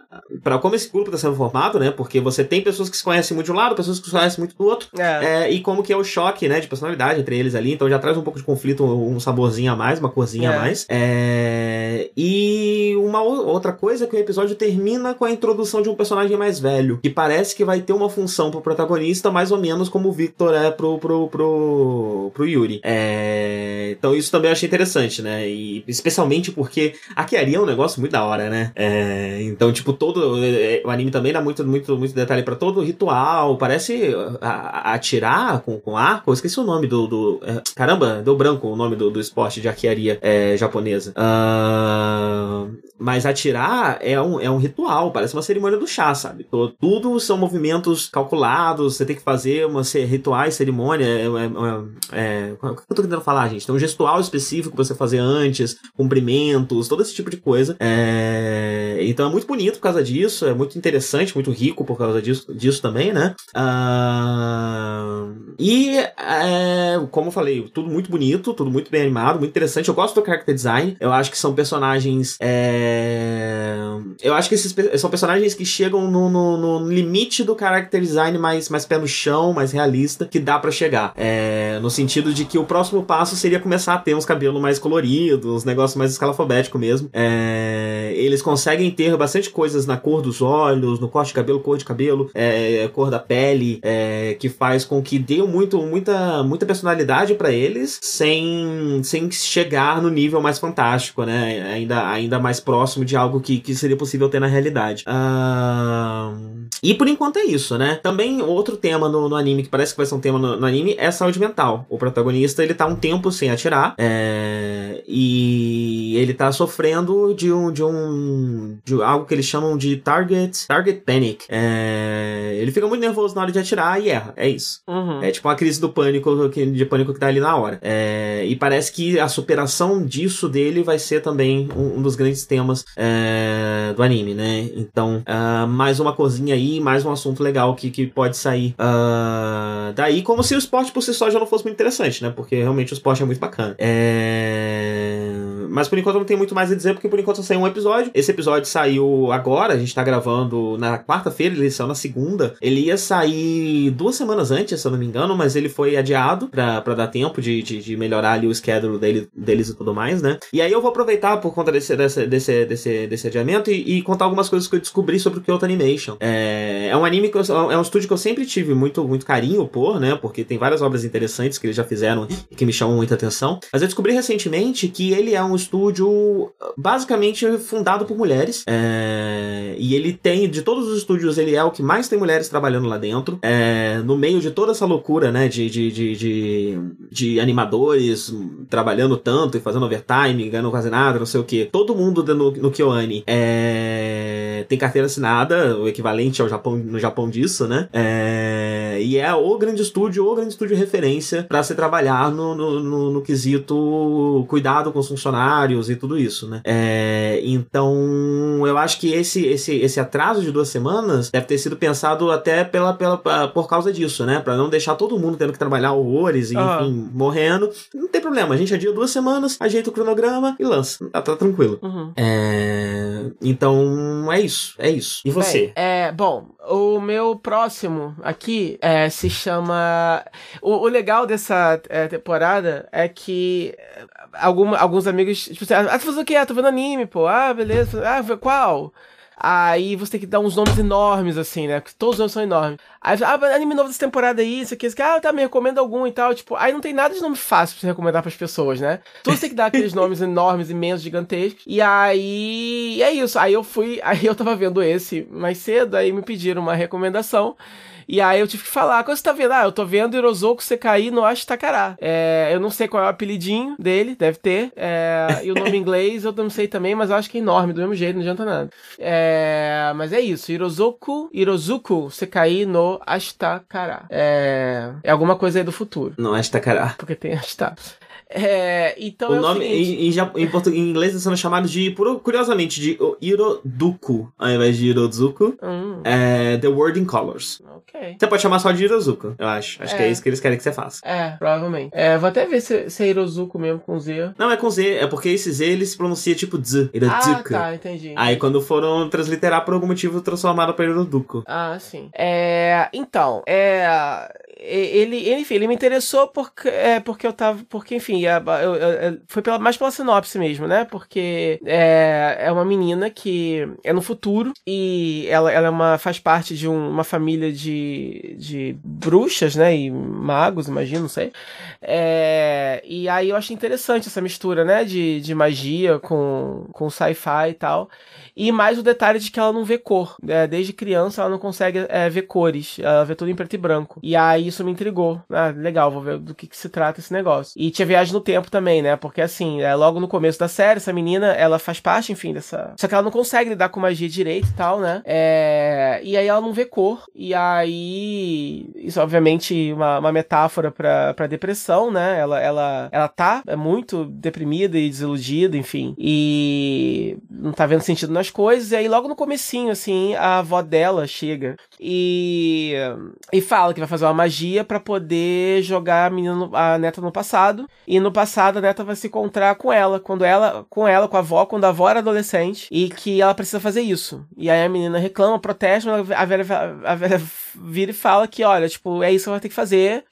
para como esse grupo está sendo formado, né? Porque você tem pessoas que se conhecem muito de um lado, pessoas que se conhecem muito do outro, É. é, e como que é o choque, né, de personalidade entre eles ali, então já traz um pouco de conflito, um saborzinho a mais, uma corzinha É. a mais. É, e uma outra coisa é que o episódio termina com a introdução de um personagem mais velho, que parece que vai ter uma função pro protagonista, mais ou menos como o Victor é pro, pro, pro, pro Yuri. É, Então isso também eu achei interessante, né? E especialmente porque a Kiari é um negócio muito da hora, né? É, Então, tipo, todo. É, O anime também dá muito, muito, muito detalhe pra todo o ritual. Parece atirar com, com arco. Eu esqueci o nome do. do é, caramba, deu branco o nome do, do esporte de arquearia é, japonesa. Ah, mas atirar é um, é um ritual, parece uma cerimônia do chá, sabe? Tudo são movimentos calculados, você tem que fazer uma, rituais, cerimônia. É, é, é, o que eu tô tentando falar, gente? Tem um gestual específico pra você fazer antes, cumprimentos, todo esse tipo de coisa. É, então é muito bonito por causa disso, é muito interessante, muito rico por causa disso, disso também, né? Ah, e, é, como eu falei, tudo muito bonito, tudo muito bem animado, muito interessante. Eu gosto do character design, eu acho que são personagens. é, eu acho que esses são personagens que chegam no, no- no limite do character design mais, mais pé no chão, mais realista, que dá pra chegar. É, no sentido de que o próximo passo seria começar a ter uns cabelos mais coloridos, negócios mais escalafobético mesmo. É, eles conseguem ter bastante coisas na cor dos olhos, no corte de cabelo, cor de cabelo, é, cor da pele, é, que faz com que dê muito, muita, muita personalidade pra eles, sem, sem chegar no nível mais fantástico, né? Ainda, ainda mais próximo de algo que, que seria possível ter na realidade. Ah, e por enquanto é isso, né? Também outro tema no, no anime, que parece que vai ser um tema no, no anime, é saúde mental. O protagonista, ele tá um tempo sem atirar, é, e ele tá sofrendo de um, de um, de algo que eles chamam de target, target panic. É, ele fica muito nervoso na hora de atirar e erra, é isso. Uhum. É tipo uma crise do pânico, de pânico que tá ali na hora. É, e parece que a superação disso dele vai ser também um, um dos grandes temas é, do anime, né? Então, ah, mais uma coisinha aí, mais um assunto legal que, que pode sair ah, daí, como se o esporte por si só já não fosse muito interessante, né? Porque realmente o esporte é muito bacana. É... Mas por enquanto não tem muito mais a dizer, porque por enquanto só saiu um episódio. Esse episódio saiu agora, a gente tá gravando na quarta-feira, ele saiu na segunda. Ele ia sair duas semanas antes, se eu não me engano, mas ele foi adiado pra, pra dar tempo de, de, de melhorar ali o schedule dele, deles e tudo mais, né? E aí eu vou aproveitar por conta desse, desse, desse, desse, desse adiamento e, e contar algumas coisas que eu descobri sobre o Kyoto Animation. É, é um anime que eu, é um estúdio que eu sempre tive muito, muito carinho por, né? Porque tem várias obras interessantes que eles já fizeram e que me chamam muita atenção. Mas eu descobri recentemente que ele é um estúdio basicamente fundado por mulheres. É, e ele tem, de todos os estúdios, ele é o que mais tem mulheres trabalhando lá dentro. É, no meio de toda essa loucura, né? De, de, de, de, de animadores trabalhando tanto e fazendo overtime, ganhando quase nada, não sei o que. Todo mundo no, no KyoAni é, tem carteira assinada, o equivalente ao Japão, no Japão disso, né? É, e é o grande estúdio, o grande estúdio referência para se trabalhar no, no, no, no quesito cuidado com os funcionários e tudo isso, né? É, então, eu acho que esse, esse, esse atraso de duas semanas deve ter sido pensado até pela, pela, por causa disso, né? Pra não deixar todo mundo tendo que trabalhar horrores e, Ah. enfim, morrendo. Não tem problema, a gente adia duas semanas, ajeita o cronograma e lança. Tá, tá tranquilo. Uhum. É... Então, é isso, é isso. E você? Bem, é, bom, o meu próximo aqui é, se chama. O, o legal dessa é, temporada é que é, alguma, alguns amigos. Tipo assim, ah, você faz o quê? Ah, tô vendo anime, pô. Ah, beleza. Ah, qual? Aí você tem que dar uns nomes enormes, assim, né? Porque todos os nomes são enormes. Aí, ah, anime novo dessa temporada aí, isso aqui, isso aqui. Ah, tá, me recomenda algum e tal. Tipo, aí não tem nada de nome fácil pra você recomendar pras pessoas, né? Todos tem que dar aqueles nomes enormes, imensos, gigantescos. E aí, é isso. Aí eu fui, aí eu tava vendo esse mais cedo, aí me pediram uma recomendação. E aí eu tive que falar, quando você tá vendo? Ah, eu tô vendo Hirozoku Sekai no Ashtakara. É, eu não sei qual é o apelidinho dele, deve ter. É, e o nome em inglês eu não sei também, mas eu acho que é enorme, do mesmo jeito, não adianta nada. É, mas é isso, Hirozoku, Hirozuku Sekai no Ashtakara. É, é alguma coisa aí do futuro, Não, esta cara. porque tem Ashta. É, então O é nome, seguinte, em, em, português, em inglês, eles são chamados de, curiosamente, de o- Hiroduku, ao invés de Hirozuku. Hum, É The Word in Colors. ok. Você pode chamar só de Hirozuku, eu acho. Acho que é É. isso que eles querem que você faça. É, provavelmente. É, vou até ver se, se é Hirozuku mesmo com Z. Não, é com Z, é porque esse Z ele se pronuncia tipo Z, Ah, Hirozuku. tá, entendi. Aí quando foram transliterar por algum motivo, transformaram pra Hiroduku. Ah, sim. É, então, é, ele, enfim, ele me interessou porque, é, porque eu tava. Porque, enfim, foi pela, mais pela sinopse mesmo, né? Porque é, é uma menina que é no futuro e ela, ela é uma, faz parte de um, uma família de, de bruxas, né? E magos, imagino, não sei. É, e aí eu achei interessante essa mistura, né? De, de magia com, com sci-fi e tal. E mais o detalhe de que ela não vê cor. É, desde criança ela não consegue é, ver cores. Ela vê tudo em preto e branco. E aí isso me intrigou. Ah, legal, vou ver do que, que se trata esse negócio. E tinha viagem no tempo também, né? Porque assim, é, logo no começo da série, essa menina, ela faz parte, enfim, dessa. Só que ela não consegue lidar com magia direito e tal, né? É... E aí ela não vê cor. E aí. Isso, obviamente, uma, uma metáfora pra, pra depressão, né? Ela, ela, ela tá é muito deprimida e desiludida, enfim. E não tá vendo sentido nas coisas. E aí, logo no comecinho, assim, a avó dela chega e, e fala que vai fazer uma magia para poder jogar a menina, a neta no passado. E no passado a neta vai se encontrar com ela, quando ela, com ela, com a avó, quando a avó era adolescente, e que ela precisa fazer isso. E aí a menina reclama, protesta, a velha, a velha vira e fala que, olha, tipo, é isso que vai ter que fazer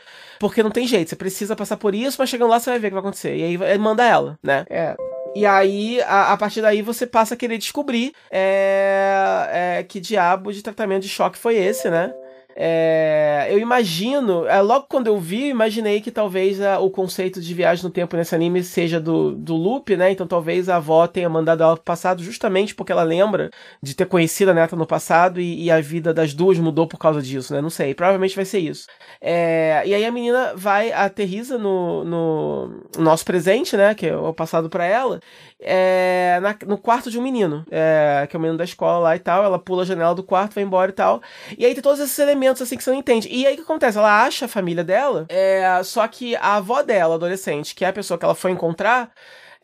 porque não tem jeito, você precisa passar por isso, mas chegando lá você vai ver o que vai acontecer. E aí ele manda ela, né? É. E aí, a, a, partir daí, você passa a querer descobrir é, é, que diabo de tratamento de choque foi esse, né? É, eu imagino, é, logo quando eu vi, imaginei que talvez a, o conceito de viagem no tempo nesse anime seja do, do loop, né? Então talvez a avó tenha mandado ela pro passado justamente porque ela lembra de ter conhecido a neta no passado e, e a vida das duas mudou por causa disso, né? Não sei, provavelmente vai ser isso. É, e aí a menina vai, aterriza no, no nosso presente, né? Que é o passado para ela, é, na, no quarto de um menino, é, que é o menino da escola lá e tal. Ela pula a janela do quarto, vai embora e tal. E aí tem todos esses elementos assim que você não entende. E aí o que acontece? Ela acha a família dela, é, só que a avó dela, adolescente, que é a pessoa que ela foi encontrar,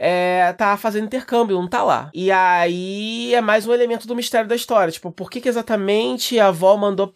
é, tá fazendo intercâmbio, não tá lá. E aí é mais um elemento do mistério da história. Tipo, por que, que exatamente a avó mandou.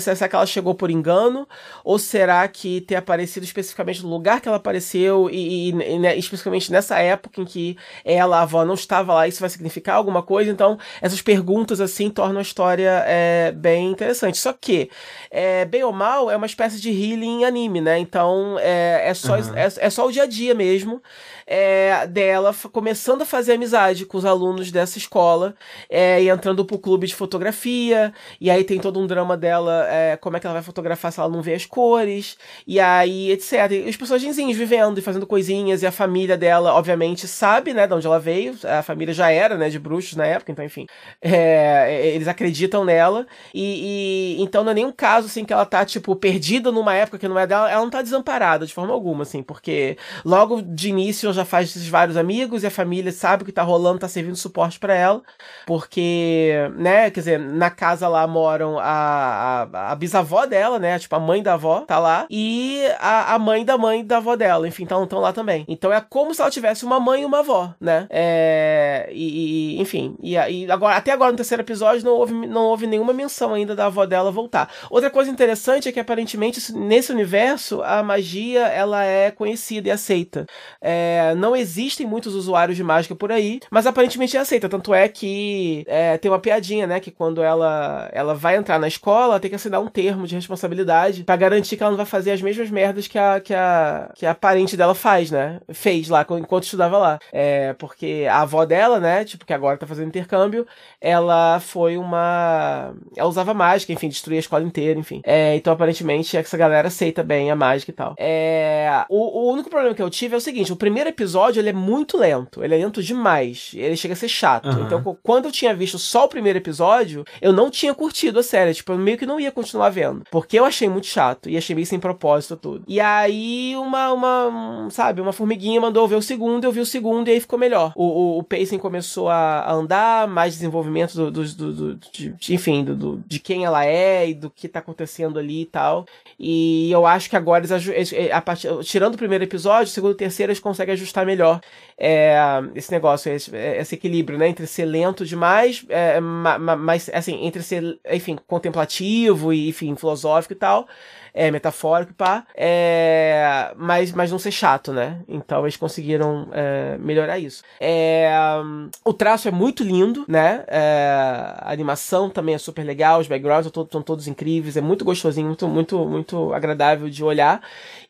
Será que ela chegou por engano? Ou será que ter aparecido especificamente no lugar que ela apareceu e, e, e né, especificamente nessa época em que ela, a avó, não estava lá, isso vai significar alguma coisa? Então, essas perguntas assim tornam a história é, bem interessante. Só que, é, bem ou mal, é uma espécie de healing anime, né? Então, é, é, só, uhum. é, é só o dia a dia mesmo é, dela começando a fazer amizade com os alunos dessa escola é, e entrando pro clube de fotografia. E aí tem todo um drama dela, é, como é que ela vai fotografar se ela não vê as cores, e aí, etc. E os personagens vivendo e fazendo coisinhas, e a família dela, obviamente, sabe, né, de onde ela veio. A família já era, né, de bruxos na época, então, enfim. É, eles acreditam nela. E, e, então não é nenhum caso, assim, que ela tá, tipo, perdida numa época que não é dela. Ela não tá desamparada de forma alguma, assim, porque logo de início já faz esses vários amigos e a família sabe o que tá rolando, tá servindo suporte para ela, porque, né, quer dizer, na casa lá moram a, a, a, bisavó dela, né, tipo a mãe da avó tá lá, e a, a mãe da mãe da avó dela, enfim, estão tão lá também. Então é como se ela tivesse uma mãe e uma avó, né, é, e, e enfim, e, e, agora, até agora no terceiro episódio não houve, não houve nenhuma menção ainda da avó dela voltar. Outra coisa interessante é que aparentemente nesse universo a magia ela é conhecida e aceita. É, não existem muitos usuários de mágica por aí, mas aparentemente é aceita. Tanto é que é, tem uma piadinha, né? Que quando ela, ela vai entrar na escola, ela tem que assinar um termo de responsabilidade para garantir que ela não vai fazer as mesmas merdas que a, que a, que a parente dela faz, né? Fez lá enquanto estudava lá. É, porque a avó dela, né? Tipo, que agora tá fazendo intercâmbio, ela foi uma. Ela usava mágica, enfim, destruía a escola inteira, enfim. É, então aparentemente essa galera aceita bem a mágica e tal. É, o, o único problema que eu tive é o seguinte: o primeiro episódio ele é muito lento. Ele é lento demais. Ele chega a ser chato. Uhum. Então, quando eu tinha visto só o primeiro episódio, eu não tinha curtido a série. Tipo, eu meio que não ia continuar vendo. Porque eu achei muito chato. E achei meio sem propósito tudo. E aí, uma, uma sabe, uma formiguinha mandou ver o segundo, eu vi o segundo e aí ficou melhor. O, o, o pacing começou a andar, mais desenvolvimento do, do, do, do de, enfim, do, de quem ela é e do que tá acontecendo ali e tal. E eu acho que agora eles, a partir, tirando o primeiro episódio, o segundo e terceiro eles conseguem ajustar melhor é, esse negócio, esse, esse, equilíbrio, né? Entre ser lento demais, é, mas, assim, entre ser, enfim, contemplativo e, enfim, filosófico e tal, é metafórico, pá, é, mas, mas não ser chato, né? Então eles conseguiram é, melhorar isso. É, o traço é muito lindo, né? É, a animação também é super legal, os backgrounds estão todos incríveis, é muito gostosinho, muito, muito, muito agradável de olhar.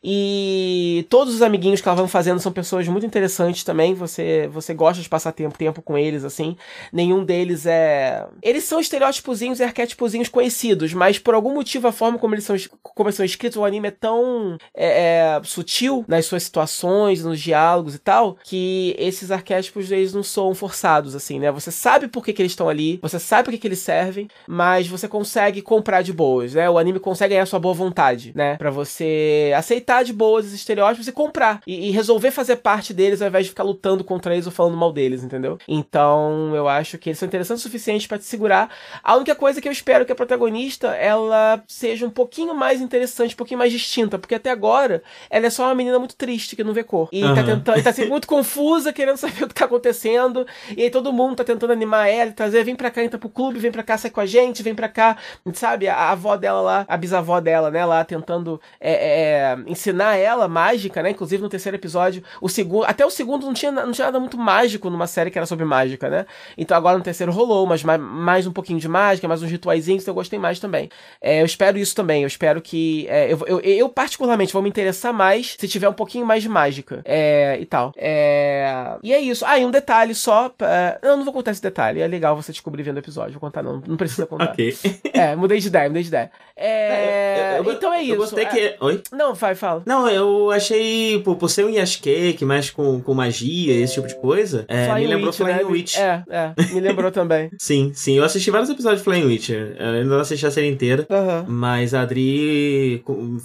E todos os amiguinhos que ela vão fazendo são pessoas muito interessantes também. Você, você gosta de passar tempo, tempo com eles, assim. Nenhum deles é. Eles são estereótipozinhos e arquétipozinhos conhecidos, mas por algum motivo a forma como eles são, como são escritos, o anime é tão é, é, sutil nas suas situações, nos diálogos e tal, que esses arquétipos eles não são forçados, assim, né? Você sabe por que, que eles estão ali, você sabe por que, que eles servem, mas você consegue comprar de boas, né? O anime consegue ganhar sua boa vontade, né? Pra você aceitar de boas esses estereótipos e comprar. E, e resolver fazer parte deles ao invés de ficar lutando contra eles ou falando mal deles, entendeu? Então, eu acho que eles são interessantes o suficiente para te segurar. A única coisa que eu espero que a protagonista ela seja um pouquinho mais interessante, um pouquinho mais distinta, porque até agora ela é só uma menina muito triste que não vê cor. E uhum. tá tentando, tá sendo muito confusa, querendo saber o que tá acontecendo. E aí todo mundo tá tentando animar ela trazer, vem pra cá, entra pro clube, vem pra cá, sai com a gente, vem pra cá, sabe? A, a avó dela lá, a bisavó dela, né, lá tentando é, é, ensinar ela mágica, né? Inclusive no terceiro episódio, o segundo, até o segundo não tinha, não tinha nada muito mágico numa série que era sobre mágica, né? Então agora no terceiro rolou, mas mais, mais um pouquinho de mágica, mais uns rituaizinhos, então eu gostei mais também. É, eu espero isso também, eu espero que. É, eu, eu, eu, particularmente vou me interessar mais se tiver um pouquinho mais de mágica é, e tal. É, e é isso. Ah, e um detalhe só. É, eu não vou contar esse detalhe, é legal você descobrir vendo o episódio, vou contar não, não precisa contar. ok. É, mudei de ideia, mudei de ideia. É, eu, então é isso. Eu gostei que. Oi? Não, vai, fala. Não, eu achei, por, por ser um Yashike, que mexe com, com magia, esse tipo de coisa, é, me lembrou Witch, Flying né? Witch. É, é, me lembrou também. sim, sim, eu assisti vários episódios de Flying Witch, eu ainda não assisti a série inteira, uhum. mas a Adri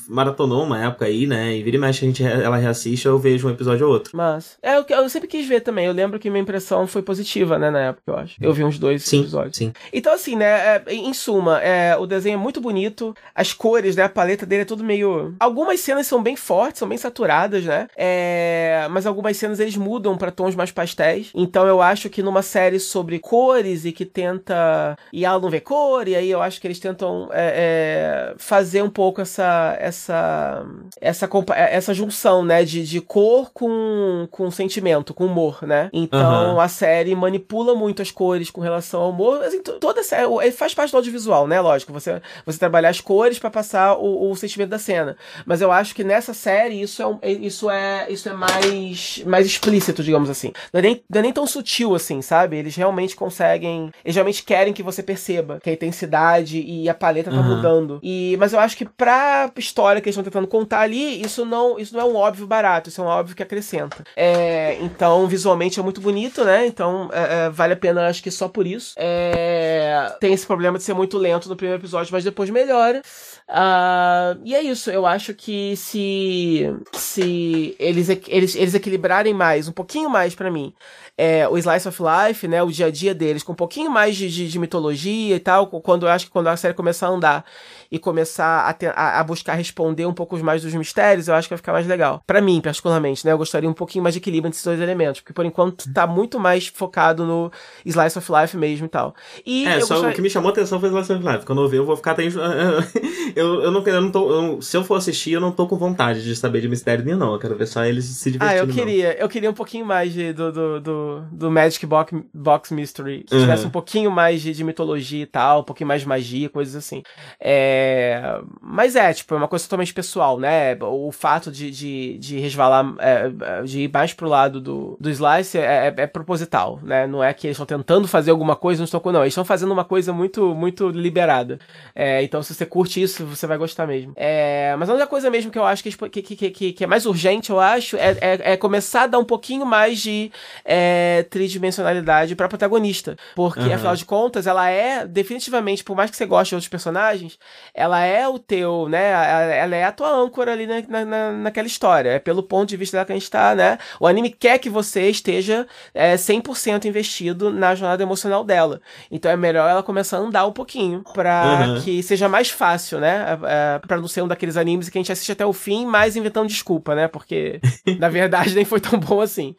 maratonou uma época aí, né, e vira e mexe a gente, ela reassiste, eu vejo um episódio ou outro. Mas, é, eu, eu sempre quis ver também, eu lembro que minha impressão foi positiva, né, na época, eu acho. Eu vi uns dois sim, episódios. Sim, Então, assim, né, é, em suma, é, o desenho é muito bonito, as cores, né, a paleta dele é tudo meio... Algumas cenas são bem fortes, são bem saturadas, né? É... Mas algumas cenas eles mudam para tons mais pastéis. Então eu acho que numa série sobre cores e que tenta. E ela não vê cor, e aí eu acho que eles tentam é, é... fazer um pouco essa. essa. essa, essa junção, né? De, de cor com, com sentimento, com humor, né? Então uhum. a série manipula muito as cores com relação ao humor. Assim, toda a série. Faz parte do audiovisual, né? Lógico. Você, você trabalhar as cores para passar o, o sentimento da cena. Mas eu acho que nessa série isso é, um, isso é, isso é mais, mais explícito, digamos assim. Não é, nem, não é nem tão sutil assim, sabe? Eles realmente conseguem. Eles realmente querem que você perceba que a intensidade e a paleta tá uhum. mudando. E, mas eu acho que pra história que eles estão tentando contar ali, isso não, isso não é um óbvio barato, isso é um óbvio que acrescenta. É, então, visualmente é muito bonito, né? Então, é, é, vale a pena, acho que só por isso. É, tem esse problema de ser muito lento no primeiro episódio, mas depois melhora. Uh, e é isso, eu acho que se, se eles, eles, eles equilibrarem mais, um pouquinho mais para mim, é, o Slice of Life, né, o dia a dia deles, com um pouquinho mais de, de, de mittologia e tal, quando eu acho que quando a série começar a andar e começar a, ter, a, a, buscar responder um pouco mais dos mistérios, eu acho que vai ficar mais legal. para mim, particularmente, né? Eu gostaria um pouquinho mais de equilíbrio entre esses dois elementos, porque por enquanto tá muito mais focado no Slice of Life mesmo e tal. E é, só gostaria... o que me chamou a atenção foi Slice of Life. Quando eu ver, eu vou ficar até. eu, eu não, eu não tô. Eu, se eu for assistir, eu não tô com vontade de saber de mistério nenhum, não. Eu quero ver só eles se divertindo. Ah, eu queria. Não. Eu queria um pouquinho mais de, do, do, do, do Magic Box, Box Mystery. Que uhum. tivesse um pouquinho mais de, de mitologia e tal, um pouquinho mais de magia, coisas assim. É mas é, tipo, é uma coisa totalmente pessoal, né? O fato de, de, de resvalar, é, de ir mais pro lado do, do Slice é, é, é proposital, né? Não é que eles estão tentando fazer alguma coisa não estão não. Eles estão fazendo uma coisa muito, muito liberada. É, então, se você curte isso, você vai gostar mesmo. É, mas a única coisa mesmo que eu acho que, que, que, que, que é mais urgente, eu acho, é, é, é, começar a dar um pouquinho mais de é, tridimensionalidade pra protagonista. Porque, uhum. afinal de contas, ela é, definitivamente, por mais que você goste de outros personagens, ela é o teu, né? Ela é a tua âncora ali na, na, naquela história. É pelo ponto de vista dela que a gente tá, né? O anime quer que você esteja é, 100% investido na jornada emocional dela. Então é melhor ela começar a andar um pouquinho pra uhum. que seja mais fácil, né? É, pra não ser um daqueles animes que a gente assiste até o fim, mas inventando desculpa, né? Porque na verdade nem foi tão bom assim.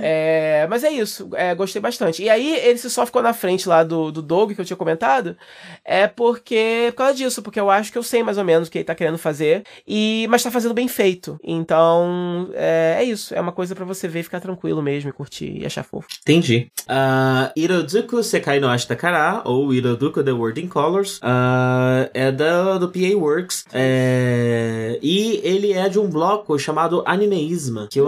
É, mas é isso. É, gostei bastante. E aí ele só ficou na frente lá do, do Doug que eu tinha comentado. É porque. Por causa disso, porque eu acho que eu sei mais ou menos o que ele tá querendo fazer. E, mas tá fazendo bem feito. Então, é, é isso. É uma coisa para você ver ficar tranquilo mesmo, e curtir e achar fofo. Entendi. Uh, Iroduku Sekai no Ashtakara, ou Iroduku The World in Colors, uh, é da, do PA Works. É, e ele é de um bloco chamado Animeisma, que eu,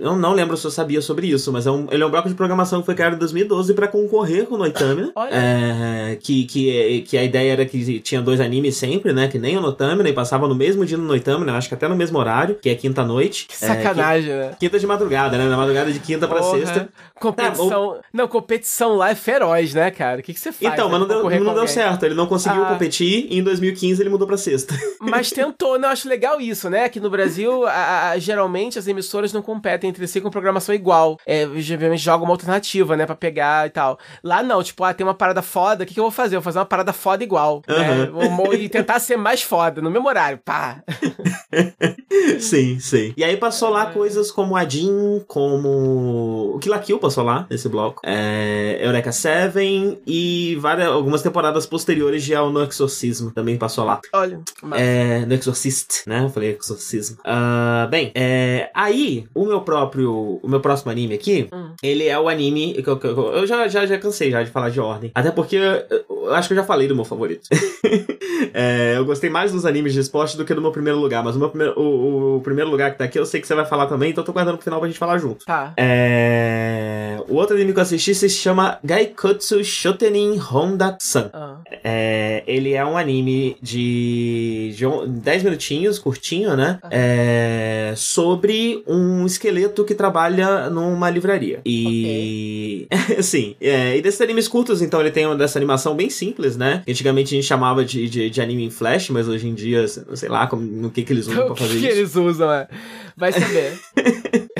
eu não lembro se eu sabia sobre isso, mas é um, ele é um bloco de programação que foi criado em 2012 para concorrer com o Noitamina. é, que, que, que a ideia era que tinha dois animes sempre, né? Que nem o Noitamina, e passava no mesmo dia no Noitamina, acho que até no mesmo horário, que é quinta-noite. Que sacanagem, é, né? Quinta de madrugada, né? Na madrugada de quinta pra Porra. sexta. Competição. Ah, Não, competição lá é feroz, né, cara? O que, que você faz? Então, né, mas não deu, não deu certo. Ele não conseguiu Ah. competir e em 2015 ele mudou pra sexta. Mas tentou, não, acho legal isso, né? Aqui no Brasil, a- a- geralmente as emissoras não competem entre si com programação igual. É, geralmente jogam uma alternativa, né, pra pegar e tal. Lá não, tipo, ah, tem uma parada foda, o que, que eu vou fazer? Eu vou fazer uma parada foda igual, né? Aham. Vou- E tentar ser mais foda, no mesmo horário, pá. sim, sim. E aí passou lá coisas como a Jean, como. O Kill la Kill passou lá nesse bloco. É... Eureka Seven e várias, algumas temporadas posteriores de Ao No Exorcismo também passou lá. Olha, mas... É, no Exorcist, né? Eu falei Exorcismo. Ah, bem, é, aí, o meu próprio. O meu próximo anime aqui, Hum. ele é o anime. Que eu, que eu- eu já, já, já cansei já de falar de ordem. Até porque eu, eu acho que eu já falei do meu favorito. É, eu gostei mais dos animes de esporte do que do meu primeiro lugar. Mas o, meu primeiro, o, o primeiro lugar que tá aqui eu sei que você vai falar também, então eu tô guardando pro final pra gente falar junto. Tá. É, o outro anime que eu assisti se chama Gaikotsu Shotenin Honda-san. Ah. É, ele é um anime de, de on- 10 minutinhos, curtinho, né? É, sobre um esqueleto que trabalha numa livraria. E. Sim, é, e desses animes curtos, então, ele tem uma dessa animação bem simples, né? Antigamente a gente chamava de, de, de anime em flash, mas hoje em dia, sei lá como, no que, que eles usam O pra que, fazer que isso. eles usam, é? Vai saber.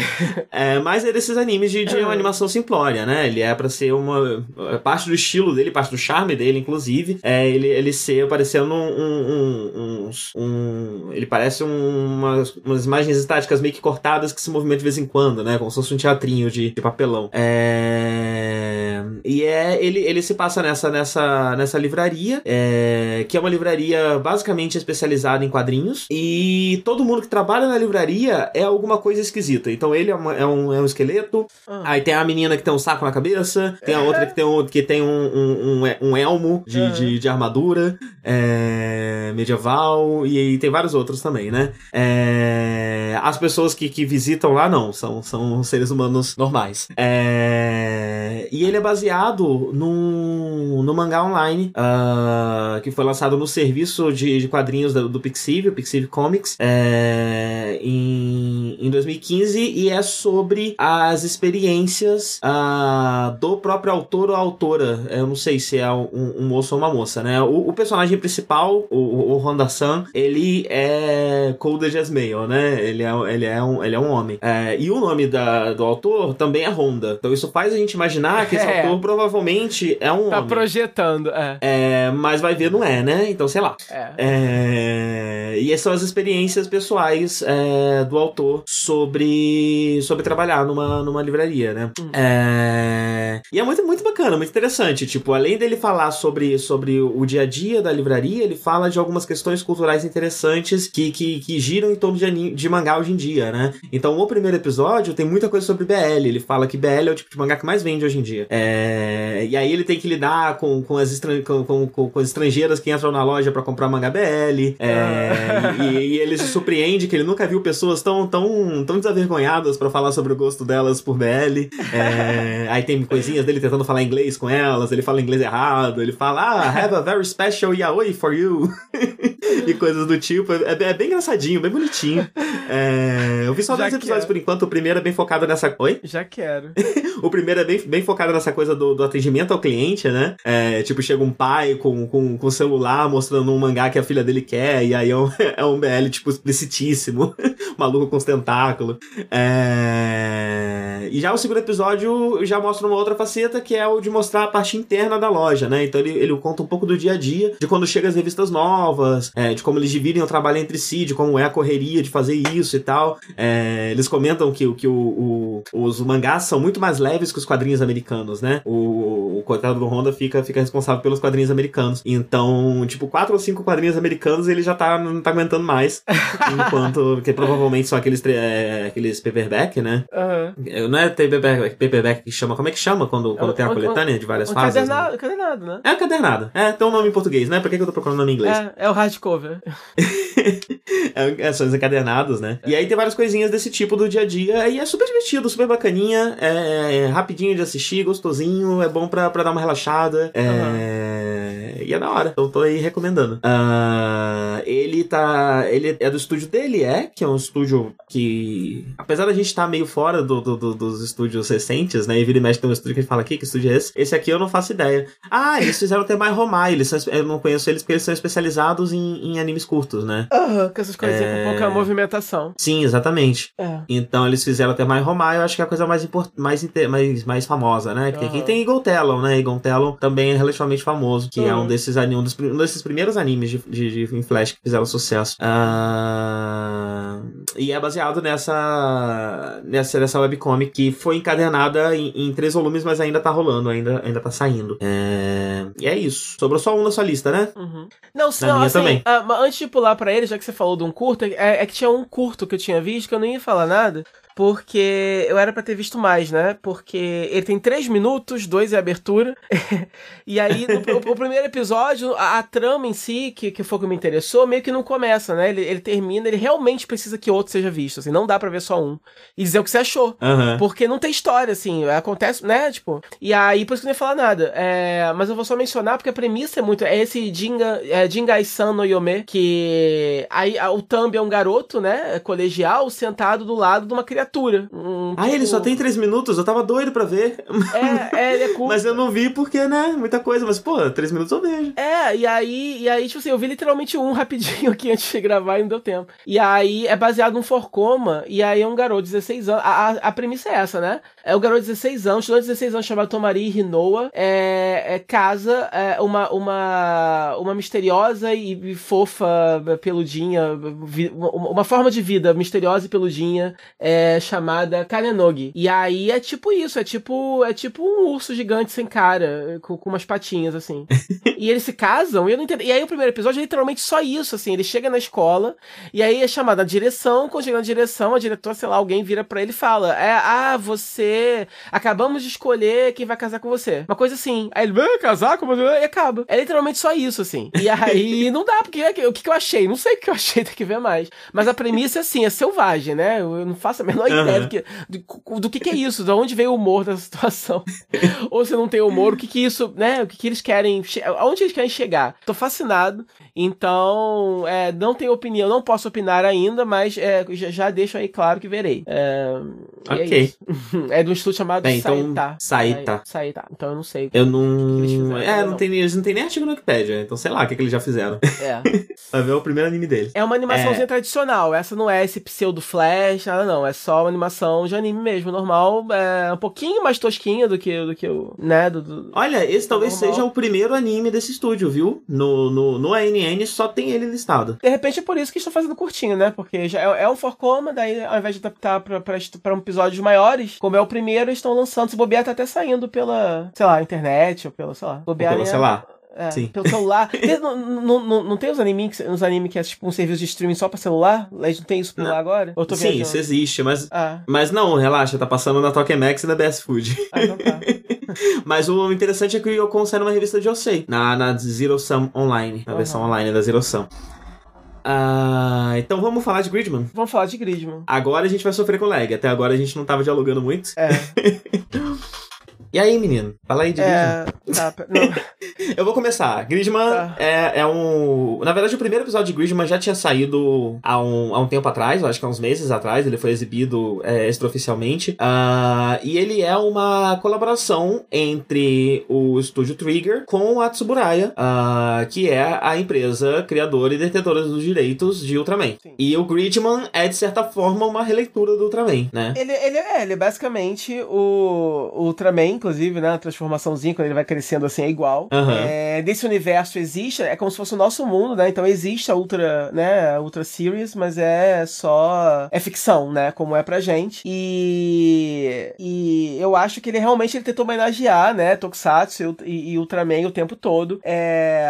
É, mas é desses animes de, de uma animação simplória, né? Ele é pra ser uma. é Parte do estilo dele, parte do charme dele, inclusive, é ele, ele ser parecendo um. um, um, um- ele parece um- umas, umas imagens estáticas meio que cortadas que se movimentam de vez em quando, né? Como se fosse um teatrinho de, de papelão. É. E é. Ele, ele se passa nessa, nessa, nessa livraria, é, que é uma livraria basicamente especializada em quadrinhos. E todo mundo que trabalha na livraria é alguma coisa esquisita. Então ele é, uma- é um, é um esqueleto. Ah. Aí tem a menina que tem um saco na cabeça. Tem a outra que tem um, que tem um, um, um, um elmo de, de, de armadura é, medieval. E aí tem vários outros também, né? É, as pessoas que, que visitam lá não, são, são seres humanos normais. É, e ele é baseado num, no mangá online ah, que foi lançado no serviço de, de quadrinhos do, do Pixiv, Pixiv Comics, é, em, em 2015 e é sobre as experiências ah, do próprio autor ou autora. Eu não sei se é um, um moço ou uma moça, né? O, o personagem principal, o, o Honda-san, ele é coded as male, né? Ele é, ele é, um, ele é um homem. É, e o nome da, do autor também é Honda. Então isso faz a gente imaginar que esse É. autor provavelmente é um Tá homem. projetando, é. É, mas vai ver, não é, né? Então, sei lá. É. É, e essas são as experiências pessoais é, do autor sobre, sobre trabalhar numa, numa livraria, né? Hum. É, e é muito, muito bacana, muito interessante. Tipo, além dele falar sobre, sobre o dia a dia da livraria, ele fala de algumas questões culturais interessantes que, que, que giram em torno de, ani- de mangá hoje em dia, né? Então, o primeiro episódio tem muita coisa sobre BL. Ele fala que BL é o tipo de mangá que mais vende hoje em dia. É, e aí ele tem que lidar com, com, as, estran- com, com, com, as estrangeiras que entram na loja pra comprar mangá BL. É, e, e ele se surpreende que ele nunca viu pessoas tão, tão, tão desavergonhadas pra falar sobre o gosto delas por BL. É, aí tem coisinhas dele tentando falar inglês com elas, ele fala inglês errado, ele fala, ah, have a very special yaoi for you. e coisas do tipo. É, é bem engraçadinho, bem bonitinho. É, eu vi só Já dois episódios quero. por enquanto. O primeiro é bem focado nessa. Oi? Já quero. O primeiro é bem, bem focado nessa coisa do, do atendimento ao cliente, né? É, tipo, chega um pai com, com, com celular mostrando um mangá que a filha dele quer, e aí é um, é um BL, tipo, explicitíssimo. Maluco com os tentáculos. É... E já o segundo episódio já mostra uma outra faceta, que é o de mostrar a parte interna da loja, né? Então ele, ele conta um pouco do dia a dia, de quando chegam as revistas novas, é, de como eles dividem o trabalho entre si, de como é a correria de fazer isso e tal. É, eles comentam que, que o, o- os mangás são muito mais leves que os quadrinhos americanos, né? O, o, coitado do Honda fica, fica responsável pelos quadrinhos americanos. Então, tipo, quatro ou cinco quadrinhos americanos ele já tá, não tá aguentando mais. enquanto, porque provavelmente são aqueles, é, aqueles paperback, né? É, Não é paperback, paperback que chama, como é que chama quando, quando É tem a coletânea de várias fases? né? cadernado, cadernado, né? É cadernado. É, tem um nome em português, né? Por que, que eu tô procurando nome em inglês? É, é o hardcover. É, é, são os encadernados, né? E aí tem várias coisinhas desse tipo do dia a dia. E é super divertido, super bacaninha. É, é rapidinho de assistir, gostosinho. É bom pra, pra dar uma relaxada. É, E é da hora. Então tô aí recomendando. Ah, ele tá. Ele é do estúdio dele, é? Que é um estúdio que. Apesar da gente estar meio fora do, do- do- dos estúdios recentes, né? E vira e mexe tem um estúdio que a gente fala aqui, que estúdio é esse? Esse aqui eu não faço ideia. Ah, eles fizeram até mais Romai. Eles são, eu não conheço eles porque eles são especializados em, em animes curtos, né? Aham, com essas coisinhas É. com pouca movimentação. Sim, exatamente. É. Então eles fizeram até mais Romai, eu acho que é a coisa mais import... mais, inte- mais, mais famosa, né? Porque aqui Aham. tem Eagle Talon, né? Eagle Talon também é relativamente famoso, que é Uhum. um desses, ani- um, dos, um desses primeiros animes de, de, de em Flash que fizeram sucesso. Ah, E é baseado nessa, nessa, nessa webcomic que foi encadenada em, em três volumes, mas ainda tá rolando, ainda, ainda tá saindo. É... E é isso. Sobrou só um na sua lista, né? Uhum. Não, minha assim, também. mas antes de pular pra ele, já que você falou de um curto, é, é que tinha um curto que eu tinha visto que eu não ia falar nada, porque eu era pra ter visto mais, né? Porque ele tem três minutos, dois é abertura, e aí no, o, primeiro episódio, a, a trama em si, que, que foi o que me interessou, meio que não começa, né? Ele, ele termina, ele realmente precisa que outro seja visto, assim, não dá pra ver só um. E dizer o que você achou. Aham. Porque não tem história, assim, acontece, né? Tipo, e aí por isso que eu não ia falar nada. É, mas eu vou só mencionar porque a premissa é muito. É esse Jinga, é, Jingai-san no Yome, que aí o Thumb é um garoto, né? Colegial, sentado do lado de uma criatura. Um, Ah, ele tipo- só tem três minutos? Eu tava doido pra ver. É, é, ele é curto. Mas eu não vi porque, né? Muita coisa. Mas, pô, três minutos eu vejo. É, e aí, e aí, tipo assim, eu vi literalmente um rapidinho aqui antes de gravar e não deu tempo. E aí é baseado num forcoma, e aí é um garoto de 16 anos. A, a, a premissa é essa, né? É um garoto de 16 anos, estudante de 16 anos chamado Tomari Hinoa, é, é, casa é, uma, uma, uma misteriosa e, e fofa peludinha, vi- uma, uma forma de vida misteriosa e peludinha é, chamada Kanenogi. E aí é tipo isso, é tipo, é tipo um urso gigante sem cara, com, com umas patinhas assim. E eles se casam, e eu não entendo. E aí o primeiro episódio é literalmente só isso, assim. Ele chega na escola, e aí é chamado na direção. Quando chega na direção, a diretora, sei lá, alguém vira pra ele e fala: É, ah, você. Acabamos de escolher quem vai casar com você. Uma coisa assim. Aí ele vai casar com você? E acaba. É literalmente só isso, assim. E aí não dá, porque é o que, que eu achei? Não sei o que eu achei, tem que ver mais. Mas a premissa é assim, é selvagem, né? Eu não faço a menor Aham. ideia do que, do, do que, que é isso, de onde veio o humor dessa situação. Ou se não tem humor, o que que isso, né? O que que eles querem, aonde eles querem chegar. Tô fascinado. Então, é, não tenho opinião, não posso opinar ainda, mas é, já, já deixo aí claro que verei. É, é Ok. É de um estúdio chamado Bem, então, Saita. Saita. Saita. Então eu não sei. Eu não. fizeram, É, não. não tem, eles não tem nem artigo no Wikipedia, então sei lá o que, que eles já fizeram. É. Vai ver o primeiro anime deles. É uma animaçãozinha tradicional. Essa não é esse pseudo flash, nada não. É só uma animação de anime mesmo, normal. É um pouquinho mais tosquinha do que, do que o. Né? Do, do- Olha, esse talvez Normal. seja o primeiro anime desse estúdio, viu? No, no, no ANN só tem ele listado. De repente é por isso que estão fazendo curtinho, né? Porque já é, é um forcoma, daí ao invés de adaptar pra um episódios maiores, como é o primeiro, eles estão lançando. Se bobear, tá até saindo pela, sei lá, internet ou pela, sei lá. Bobear, Pelo né? celular. É, Sim. Pelo celular. Tem- não, não, não, não tem os animes, os animes que é tipo um serviço de streaming só pra celular? Não tem isso por lá agora? Sim, viajando? isso existe, mas. Ah, Mas não, relaxa, tá passando na Tokemex e na BS Food. ah, então tá. Mas o interessante é que o Yokon sai numa revista de Osei, na, na Zero Sum Online, na Aham. versão online da Zero Sum. Ah, então vamos falar de Gridman. Vamos falar de Gridman. Agora a gente vai sofrer com lag. Até agora a gente não tava dialogando muito. É, E aí, menino? Fala aí de Gridman. é, tá, Eu vou começar. Gridman Tá. é, é um. Na verdade, o primeiro episódio de Gridman já tinha saído há um, há um tempo atrás, acho que há uns meses atrás. Ele foi exibido é, extraoficialmente. Ah, e ele é uma colaboração entre o estúdio Trigger com a Tsuburaya, ah, que é a empresa criadora e detentora dos direitos de Ultraman. Sim. E o Gridman é, de certa forma, uma releitura do Ultraman, né? Ele, ele, é, ele é basicamente o, o Ultraman inclusive, né? A transformaçãozinha, quando ele vai crescendo assim, é igual. Aham. É, nesse universo existe, é como se fosse o nosso mundo, né? Então existe a Ultra, né? A Ultra Series, mas é só. É ficção, né? Como é pra gente. E. E eu acho que ele realmente ele tentou homenagear, né? Tokusatsu e, e Ultraman o tempo todo. É.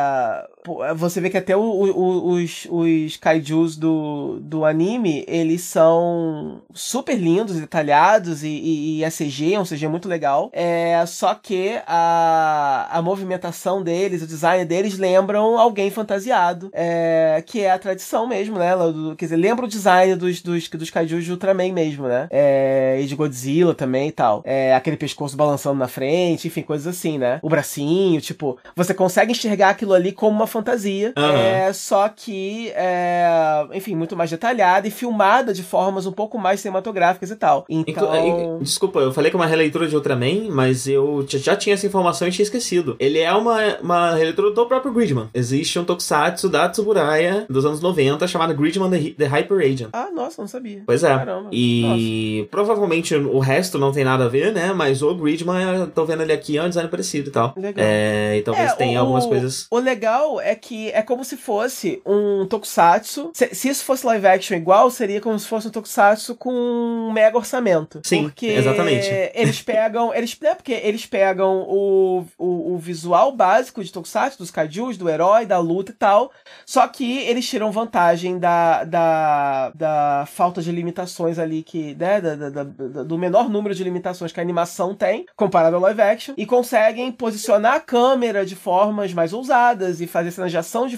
Você vê que até o- o- os, os kaijus do, do anime, eles são super lindos, detalhados e, e, e a CG é um CG muito legal. É, só que a, a movimentação deles, o design deles lembram alguém fantasiado, é, que é a tradição mesmo, né? do- quer dizer, lembra o design dos, dos, dos kaijus de Ultraman mesmo, né? É, e de Godzilla também e tal. É, aquele pescoço balançando na frente, enfim, coisas assim, né? O bracinho, tipo, você consegue enxergar aquilo ali como uma fantasia, Aham. é, só que, é, enfim, muito mais detalhada e filmada de formas um pouco mais cinematográficas e tal. Inclu- Então, in- Desculpa, eu falei que é uma releitura de Ultraman, mas eu t- já tinha essa informação e tinha esquecido. Ele é uma, uma releitura do próprio Gridman. Existe um tokusatsu da Tsuburaya dos anos 90 chamado Gridman The, The Hyper Agent. ah, nossa, não sabia. Pois é. Caramba. E provavelmente o resto não tem nada a ver, né? Mas o Gridman, eu tô vendo ele aqui, é um design parecido e tal. Legal. É, e talvez É, tenha o- algumas coisas. O legal é que é como se fosse um tokusatsu. Se, se isso fosse live action igual, seria como se fosse um tokusatsu com um mega orçamento. Sim, porque exatamente. Eles pegam. Eles, é porque eles pegam o, o, o visual básico de tokusatsu, dos kaijus, do herói, da luta e tal. Só que eles tiram vantagem da, da, da falta de limitações ali que. Né, da, da- da- do menor número de limitações que a animação tem, comparado ao live action, e conseguem posicionar a câmera de formas mais ousadas e fazer cenas de ação de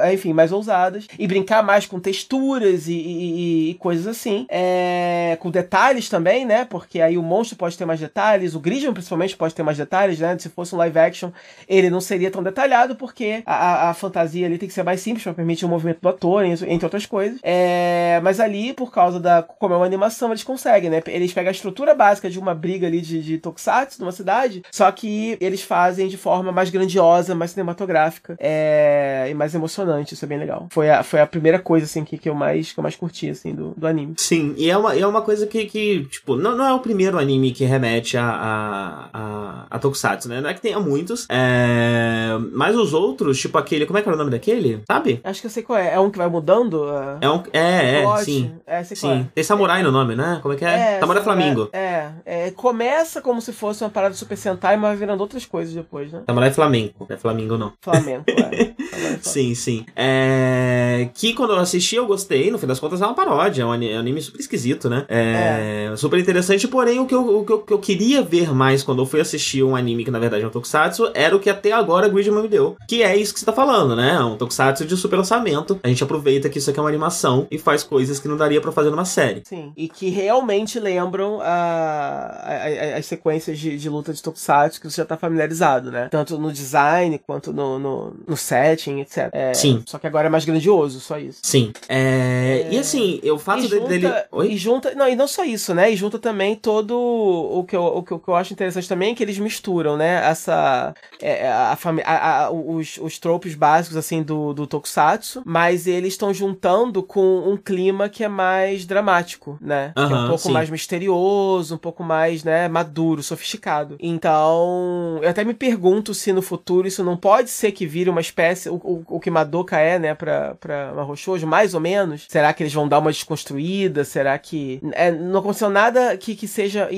é, é, enfim, mais ousadas, e brincar mais com texturas e, e- e- coisas assim. É, com detalhes também, né? Porque aí o monstro pode ter mais detalhes, o Gridman principalmente pode ter mais detalhes, né? Se fosse um live action, ele não seria tão detalhado, porque a, a- a fantasia ali tem que ser mais simples para permitir o movimento do ator, entre outras coisas. É, mas ali, por causa da. Como é uma animação, eles conseguem, né? Eles pegam a estrutura básica de uma briga ali de, de tokusatsu numa cidade, só que eles fazem de forma mais grandiosa, mais cinematográfica é, e mais emocionante. Isso é bem legal. Foi a, foi a primeira coisa, assim, que, que, eu, mais, que eu mais curti, assim, do, do anime. Sim, e é uma, é uma coisa que, que tipo, não, não é o primeiro anime que remete a, a, a, a Tokusatsu, né? Não é que tenha muitos, é... mas os outros, tipo aquele, como é que era o nome daquele? Sabe? Acho que eu sei qual é. É um que vai mudando? a- É um, é, é, sim. É, sei qual é. Sim, tem Samurai no nome, né? Como é que é? Samurai Flamingo. É, é, começa como se fosse uma parada Super Sentai, mas vai virando outras coisas depois, né? Samurai Flamengo. Não é Flamingo, não. Flamengo, é. É Flamengo. Sim, sim. É... Que quando eu assisti eu gostei, no fim das contas é uma paródia, é um é um anime super esquisito, né? É... Super interessante, porém o que, eu, o, que eu, que eu queria ver mais quando eu fui assistir um anime que na verdade é um tokusatsu, era o que até agora Gridman me deu. Que é isso que você tá falando, né? É um tokusatsu de super orçamento. A gente aproveita que isso aqui é uma animação e faz coisas que não daria pra fazer numa série. Sim, e que realmente lembram a, a- a- as sequências de, de luta de Tokusatsu que você já tá familiarizado, né? Tanto no design quanto no, no, no setting, etc. É, Sim. Só que agora é mais grandioso, só isso. Sim. É... E assim, o fato e dele- junta, dele. Oi? e junta, não, e não só isso, né? E junta também todo o que eu, o que eu, o que eu acho interessante também é que eles misturam, né? Essa é, a, fami- a- a- os, os tropes básicos assim do, do Tokusatsu, mas eles estão juntando com um clima que é mais dramático, né? que é um pouco sim. mais misterioso, um pouco mais, né, maduro, sofisticado. Então, eu até me pergunto se no futuro isso não pode ser que vire uma espécie, o, o, o que Madoka é, né, pra, pra Mahou Shoujo, mais ou menos. Será que eles vão dar uma desconstruída? Será que... É, não aconteceu nada que, que, seja,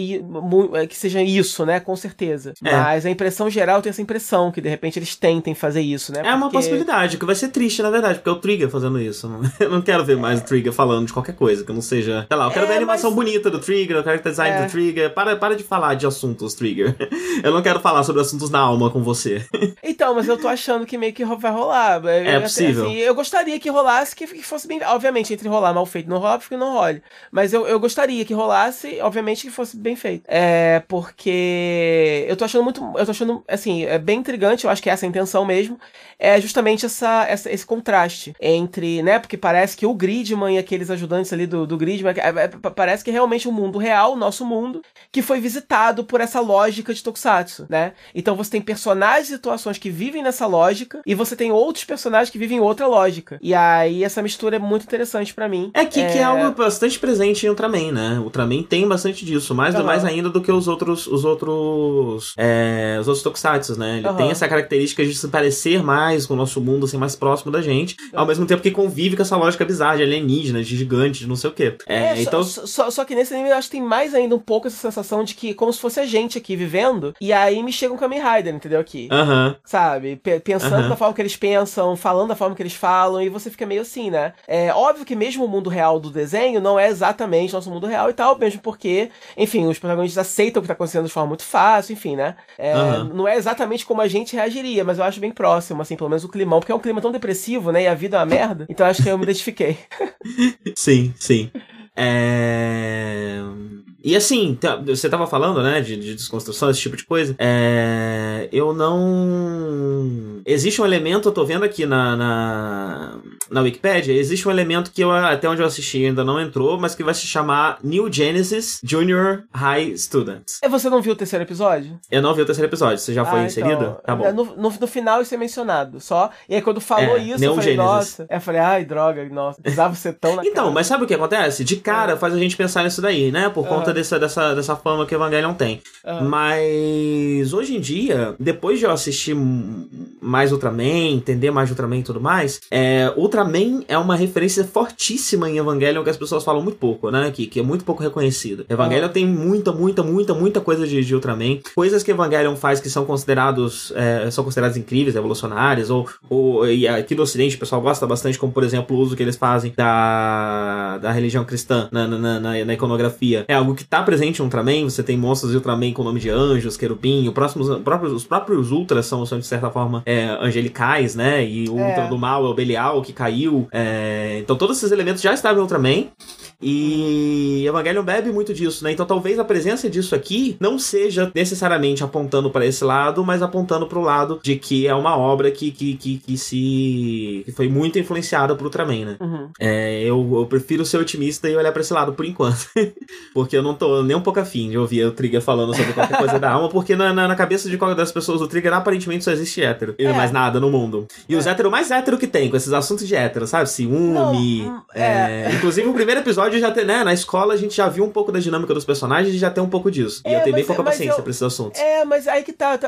é, que seja isso, né, com certeza. É. Mas a impressão geral, eu tenho essa impressão, que de repente eles tentem fazer isso, né? É uma Porque- possibilidade, que vai ser triste, na verdade, porque é o Trigger fazendo isso. Eu não quero ver mais o Trigger falando de qualquer coisa, que não seja. Sei lá, eu quero É, ver a animação mas- bonita do Trigger, eu quero o design É. do Trigger. Para, para de falar de assuntos, Trigger. Eu não quero falar sobre assuntos na alma com você. Então, mas eu tô achando que meio que vai rolar. Eu- É eu- possível. assim, eu gostaria que rolasse, que, que fosse bem. Obviamente, entre rolar mal feito não rolar, porque não role. Mas eu, eu gostaria que rolasse, obviamente, que fosse bem feito. É, porque eu tô achando muito. Eu tô achando, assim, é bem intrigante, eu acho que essa é a intenção mesmo. É justamente essa, essa- esse contraste entre, né? Porque parece que o Gridman e aqueles ajudantes ali do, do Gridman, é, é, pa- parece que é realmente o mundo real, o nosso mundo, que foi visitado por essa lógica de Tokusatsu, né? Então você tem personagens e situações que vivem nessa lógica e você tem outros personagens que vivem em outra lógica. E aí essa mistura é muito interessante pra mim. É que, que é algo bastante presente em Ultraman, né? Ultraman tem bastante disso, mais, Aham. mais ainda do que os outros, os outros. É, os outros Tokusatsu, né? Ele Aham. tem essa característica de se parecer mais com o nosso mundo, ser mais próximo da gente, ao mesmo tempo que convive com essa lógica bizarra de alienígena, de gigante, de não sei o quê. É, É, só- então. só, só, só que nesse anime eu acho que tem mais ainda um pouco essa sensação de que, como se fosse a gente aqui vivendo, e aí me chega um Kamen Rider, entendeu? Aqui. Aham. Sabe? Pe- pensando Aham. da forma que eles pensam, falando da forma que eles falam, e você fica meio assim, né? É óbvio que mesmo o mundo real do desenho não é exatamente nosso mundo real e tal, mesmo porque, enfim, os protagonistas aceitam o que tá acontecendo de forma muito fácil, enfim, né? É, Aham. Não é exatamente como a gente reagiria, mas eu acho bem próximo, assim, pelo menos o climão, porque é um clima tão depressivo, né? E a vida é uma merda, então acho que eu me identifiquei. Sim, sim. É... E assim, tá- você tava falando, né, de, de desconstrução, esse tipo de coisa. É... Eu não. Existe um elemento, eu tô vendo aqui na, na, na Wikipedia, existe um elemento que eu, até onde eu assisti ainda não entrou, mas que vai se chamar New Genesis Junior High Students. É, você não viu o terceiro episódio? Eu não vi o terceiro episódio, você já foi Ah, inserido? então, Tá bom. No, no, no final isso é mencionado, só. E aí quando falou É, isso, eu falei, Genesis. nossa. Aí eu falei, ai, droga, nossa, precisava ser tão na Então, cara. mas sabe o que acontece? De cara faz a gente pensar nisso daí, né? Por conta Aham. dessa, dessa, dessa fama que o Evangelion tem. Aham. Mas hoje em dia, depois de eu assistir mais Ultraman, entender mais Ultraman e tudo mais, é, Ultraman é uma referência fortíssima em Evangelion que as pessoas falam muito pouco, né? Que, que é muito pouco reconhecido. Evangelion tem muita, muita, muita, muita coisa de, de Ultraman. Coisas que Evangelion faz que são considerados é, são consideradas incríveis, revolucionárias, ou, ou e aqui no Ocidente o pessoal gosta bastante, como por exemplo o uso que eles fazem da, da religião cristã na, na, na, na- na iconografia. É algo que tá presente em Ultraman, você tem monstros de Ultraman com o nome de anjos, querubim, o próximo, os próprios, os próprios Ultras são, são de certa forma é, angelicais, né? E o É. Ultra do mal é o Belial que caiu. é, então todos esses elementos já estavam em Ultraman. E Evangelion bebe muito disso, né? Então talvez a presença disso aqui não seja necessariamente apontando para esse lado, mas apontando para o lado de que é uma obra que, que, que, que se. que foi muito influenciada por Ultraman, né? Uhum. É, eu, eu prefiro ser otimista e olhar pra esse lado por enquanto. porque eu não tô nem um pouco afim de ouvir o Trigger falando sobre qualquer coisa da alma, porque na, na, na cabeça de qualquer das pessoas o Trigger aparentemente só existe hétero. E É. mais nada no mundo. E os É. héteros mais hétero que tem, com esses assuntos de hétero, sabe? Ciúme. Não, hum, é, Inclusive, o primeiro episódio já tem, né? Na escola a gente já viu um pouco da dinâmica dos personagens e já tem um pouco disso. E É, eu tenho bem mas- pouca mas paciência eu- pra esses assuntos. É, mas aí que tá,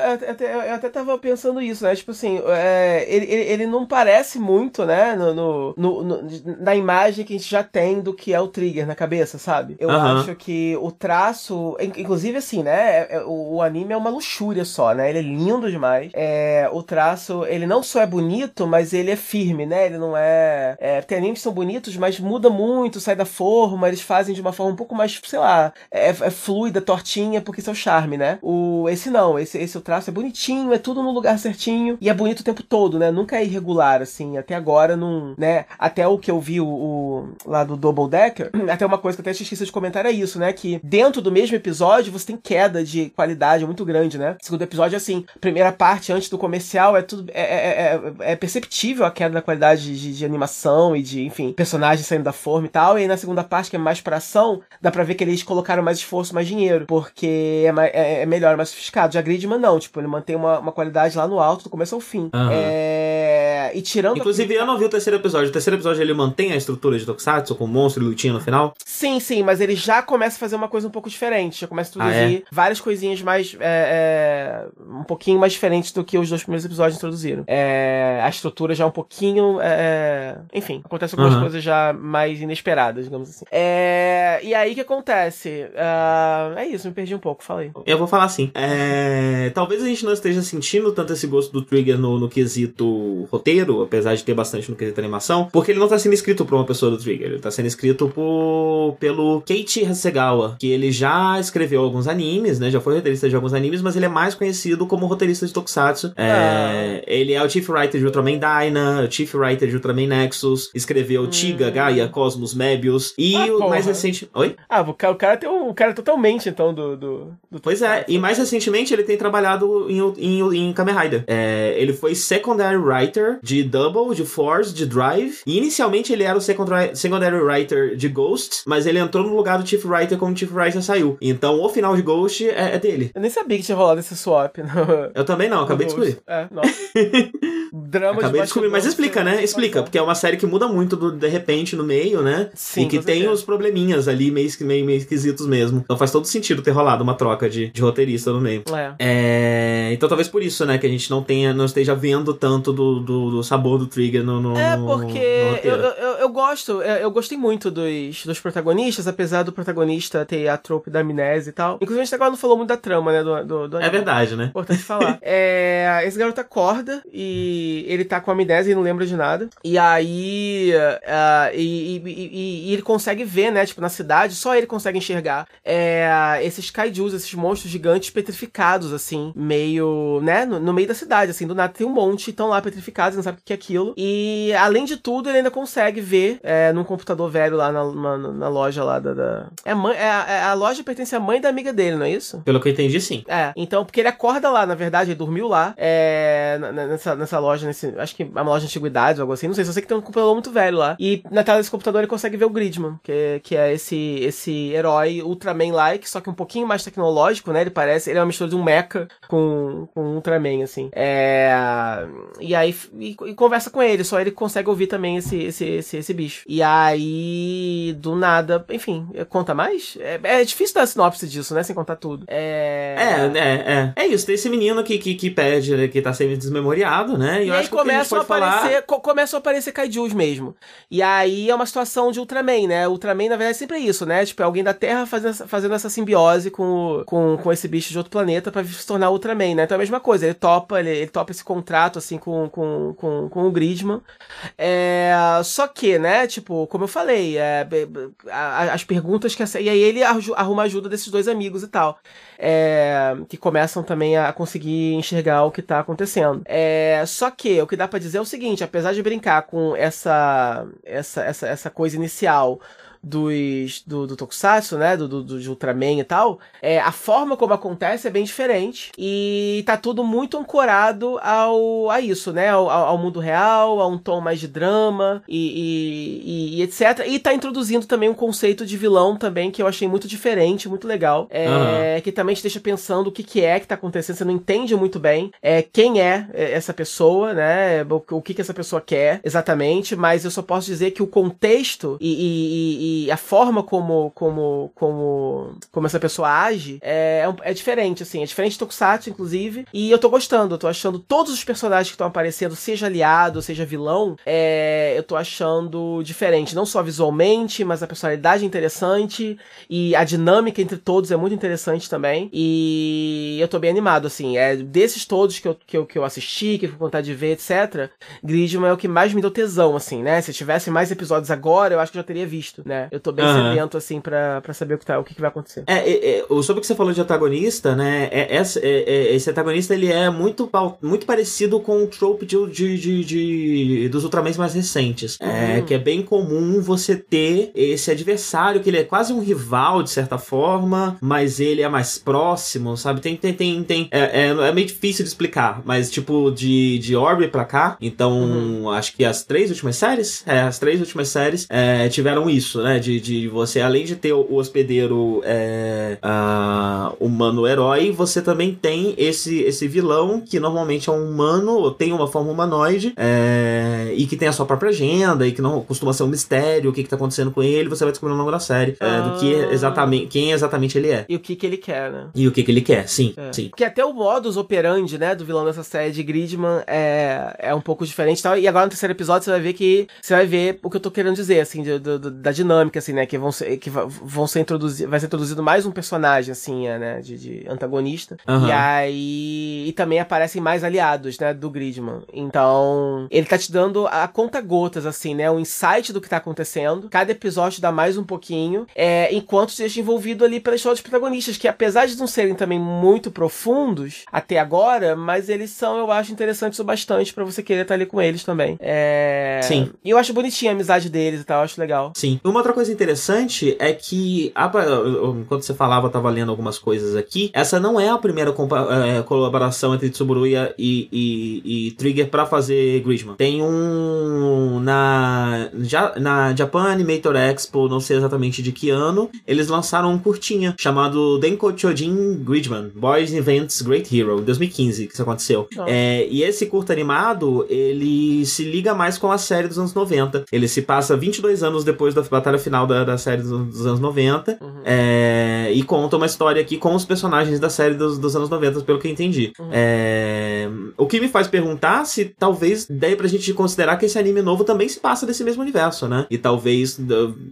eu até- tava pensando isso, né? Tipo assim, é, ele, ele, ele não parece muito, né? No, no, no- na imagem que a gente já tem do que é o Trigger na cabeça, sabe? Eu Aham. acho que o traço, in- inclusive assim, né? é- é- o, o anime é uma luxúria só, né? Ele é lindo demais. É, o traço, ele não só é bonito, mas ele é firme, né? Ele não é, é. Tem animes que são bonitos, mas muda muito, sai da forma, eles fazem de uma forma um pouco mais, sei lá, é, é fluida, tortinha, porque isso é o charme, né? O, esse não, esse, esse o traço é bonitinho, é tudo no lugar certinho e é bonito o tempo todo, né? Nunca é irregular, assim. Até agora, não, né? Até o que eu vi o, o- lá do Double Decker, até uma coisa que eu até esqueci de comentar é isso, né? Que dentro do mesmo episódio você tem queda de qualidade muito grande, né? Segundo episódio, assim, primeira parte antes do comercial é tudo. É, é, é- é perceptível a queda da qualidade de, de animação e de, enfim, personagens saindo da forma e tal. E aí na segunda parte, que é mais pra ação, dá pra ver que eles colocaram mais esforço, mais dinheiro. Porque é, mai- é, é melhor, mais sofisticado. Já Gridman não, tipo, ele mantém uma, uma qualidade lá no alto, do começo ao fim. Aham. É. E tirando. Inclusive, eu não vi o terceiro episódio. O terceiro episódio ele mantém a estrutura de Tokusatsu com monstro e lutinha no final. Sim, sim, mas ele já começa a fazer uma coisa um pouco diferente. Já começa a Ah, introduzir várias coisinhas mais. é, é, um pouquinho mais diferentes do que os dois primeiros episódios introduziram. É, a estrutura já é um pouquinho. é, enfim, acontece algumas Aham. coisas já mais inesperadas, digamos assim. É, e aí o que acontece? Ah, é isso, me perdi um pouco, falei. Eu vou falar assim. É... Talvez a gente não esteja sentindo tanto esse gosto do Trigger no, no quesito roteiro, apesar de ter bastante no quesito animação, porque ele não tá sendo escrito por uma pessoa do Trigger, ele tá sendo escrito por... pelo Keiichi Hasegawa, que ele já escreveu alguns animes, né? Já foi roteirista de alguns animes, mas ele é mais conhecido como roteirista de Tokusatsu. É, Ele é o Chief Writer de Ultraman Dyna, o Chief Writer de Ultraman Nexus, escreveu Tiga, Gaia, Cosmos, Mebius, e Ah, o porra. mais recente... Oi? Ah, o cara, o cara tem um, o cara é totalmente, então, do. do, do Pois é, e mais recentemente ele tem trabalhado em, em, em Kamen Rider. É, ele foi secondary writer de Double, de Force, de Drive. E inicialmente ele era o secondary, secondary writer de Ghost, mas ele entrou no lugar do Chief Writer quando o Chief Writer saiu. Então o final de Ghost é, é dele. Eu nem sabia que tinha rolado esse swap. No, Eu também não, acabei de descobrir. É, nossa. Drama Acabei de descobrir, mas explica, né? sem Explica, porque é uma série que muda muito do, de repente no meio, né? Sim, e que tem os probleminhas ali meio, meio, meio esquisitos mesmo. Então faz todo sentido ter rolado uma troca de, de roteirista no meio. É. É, então talvez por isso, né, que a gente não tenha, não esteja vendo tanto do, do, do sabor do Trigger no, no É, porque no eu, eu, eu- eu gosto, eu, eu gostei muito dos, dos protagonistas, apesar do protagonista ter a trope da amnésia e tal. Inclusive, a gente agora não falou muito da trama, né, do, do, do É verdade, né? Importante falar. é, esse garoto acorda e ele tá com amnésia e não lembra de nada. E aí. ah, e, e- e- e ele consegue ver, né? Tipo, na cidade, só ele consegue enxergar é, esses kaijus, esses monstros gigantes petrificados, assim, meio, né? No, no meio da cidade, assim, do nada tem um monte, estão lá petrificados, não sabe o que é aquilo. E além de tudo, ele ainda consegue ver é, num computador velho lá na, na, na loja lá da. da- É, mãe, é, a- é a loja pertence à mãe da amiga dele, não é isso? Pelo que eu entendi, sim. É, então, porque ele acorda lá, na verdade, ele dormiu lá, é, nessa, nessa loja, nesse, acho que é uma loja de antiguidades ou algo assim, não sei, só sei que tem um computador muito velho lá. E na tela desse computador ele consegue ver o Gridman, que, que é esse, esse herói Ultraman-like, só que um pouquinho mais tecnológico, né, ele parece, ele é uma mistura de um mecha com, com um Ultraman, assim. É, e aí, e, e conversa com ele, só ele consegue ouvir também esse, esse, esse, esse bicho. E aí, do nada, enfim, conta mais? É, é difícil dar sinopse disso, né, sem contar tudo. É... É, é, é. É isso, tem esse menino que, que, que pede, né, que tá sendo desmemoriado, né? E, E eu aí acho começam a falar. aparecer, co- começam a aparecer kaijus mesmo. E aí é uma situação de Ultraman, né? Ultraman, na verdade, sempre é isso, né? Tipo, é alguém da Terra fazendo essa, fazendo essa simbiose com, o- com, com esse bicho de outro planeta pra se tornar Ultraman, né? Então é a mesma coisa, ele topa, ele, ele topa esse contrato, assim, com, com, com, com o Gridman. É, só que, né, tipo, como eu falei, é, as perguntas que essa, E aí ele arruma ajuda desses dois amigos e tal. É, que começam também a conseguir enxergar o que tá acontecendo. É, só que o que dá pra dizer é o seguinte, apesar de brincar com essa essa, essa, essa coisa inicial dos, do, do Tokusatsu, né, do, do, do de Ultraman e tal, é, a forma como acontece é bem diferente e tá tudo muito ancorado ao, a isso, né, ao, ao mundo real, a um tom mais de drama e, e, e- etc. E tá introduzindo também um conceito de vilão também que eu achei muito diferente, muito legal, é, Aham. que também te deixa pensando o que, que é que tá acontecendo, você não entende muito bem é, quem é é, essa pessoa, né, o, o que, que essa pessoa quer exatamente, mas eu só posso dizer que o contexto e, e- e- a forma como, como, como, como essa pessoa age é, é é diferente, assim, é diferente do Tokusatsu, inclusive, e eu tô gostando, eu tô achando todos os personagens que estão aparecendo, seja aliado, seja vilão, é, eu tô achando diferente, não só visualmente, mas a personalidade é interessante e a dinâmica entre todos é muito interessante também, e eu tô bem animado, assim, é desses todos que eu, que eu, que eu assisti, que eu com vontade de ver, etc., Gridman é o que mais me deu tesão, assim, né? Se tivesse mais episódios agora, eu acho que eu já teria visto, né? Eu tô bem Aham. sedento, assim, pra, pra saber o que, tá, o que, que vai acontecer. É, é, é, sobre o que você falou de antagonista, né? É, é, é, esse antagonista ele é muito, muito parecido com o trope de, de, de- de- dos Ultramans mais recentes. É, Uhum. que é bem comum você ter esse adversário, que ele é quase um rival, de certa forma, mas ele é mais próximo, sabe? Tem, tem, tem, tem é, é, é meio difícil de explicar, mas tipo, de, de Orbe pra cá, então Uhum. acho que as três últimas séries, é, as três últimas séries é, tiveram isso, né? De, de você, além de ter o, hospedeiro é, ah, humano herói, você também tem esse, esse vilão que normalmente é um humano, ou tem uma forma humanoide, é, e que tem a sua própria agenda, e que não costuma ser um mistério, o que, que tá acontecendo com ele, você vai descobrir ao longo da série, é, do que Ah. exatamente, quem exatamente ele é. E o que que ele quer, né? E o que, que ele quer, sim, É. sim. Porque até o modus operandi, né, do vilão dessa série de Gridman é, é um pouco diferente e tal. E agora no terceiro episódio você vai ver que. Você vai ver o que eu tô querendo dizer, assim, do- do- da dinâmica, assim, né? Que vão ser, que vão ser introduzidos. Vai ser introduzido mais um personagem, assim, é, né? De, de antagonista. Aham. E aí. E também aparecem mais aliados, né? Do Gridman. Então. Ele tá te dando a conta-gotas, assim, né? O insight do que tá acontecendo. Cada episódio dá mais um pouquinho. É, enquanto esteja envolvido ali pela história dos protagonistas, que apesar de não serem também muito profundos até agora, mas eles são, eu acho, interessantes o bastante pra você querer estar ali com eles também. É... Sim. E eu acho bonitinha a amizade deles e tal, eu acho legal. Sim. Uma outra coisa interessante é que, a- enquanto você falava, eu tava lendo algumas coisas aqui. Essa não é a primeira eh, colaboração entre Tsuburuya e, e- e Trigger pra fazer Gridman. Tem um na, ja- na Japan Animator Expo, não sei exatamente de que ano, eles lançaram um curtinha chamado Denko Chojin Gridman, Boys Events Great Hero, em 2015 que isso aconteceu. É, e esse curta animado, ele se liga mais com a série dos anos 90. Ele se passa 22 anos depois da batalha final da, da série dos, dos anos 90. Uhum. É, e conta uma história aqui com os personagens da série dos, dos anos 90, pelo que eu entendi. Uhum. É, o que me faz perguntar se talvez daí pra gente considerar que esse anime novo também se passa desse mesmo universo, né? E talvez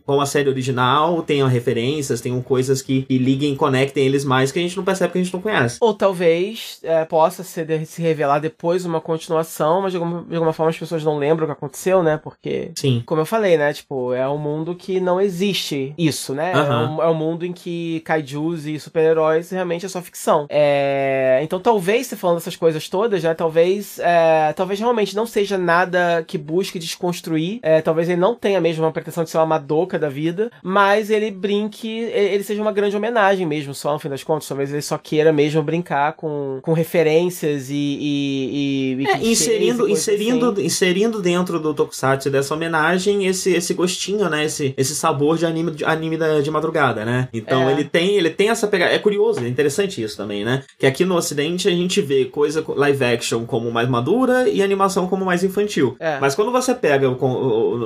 com a série original tenham referências, tenham coisas que, que liguem e conectem eles mais que a gente não percebe que a gente não conhece. Ou talvez é, possa ser se revelar depois uma continuação, mas de alguma, de alguma forma as pessoas não lembram o que aconteceu, né? Porque Sim. como eu falei, né? Tipo, é um mundo que não existe isso, né? É, Aham. um, é um mundo em que kaijus e super-heróis realmente é só ficção. É, então, talvez, você falando dessas coisas todas, né? Talvez, é, talvez realmente não seja nada que busque desconstruir. É, talvez ele não tenha mesmo uma pretensão de ser uma madoka da vida, mas ele brinque, ele seja uma grande homenagem mesmo, só no fim das contas. Talvez ele só queira mesmo brincar com, com referências e. e, e- e É, e inserindo, inserindo, assim. inserindo dentro do Tokusatsu dessa homenagem esse, esse gostinho, né? Esse, esse sabor de anime, de, anime da- de madrugada, né? Então É. ele tem ele tem essa pegada. É curioso, é interessante isso também, né? Que aqui no Ocidente a gente vê coisa co- live action como mais madura e animação como mais infantil. É. Mas quando você pega o, con- o-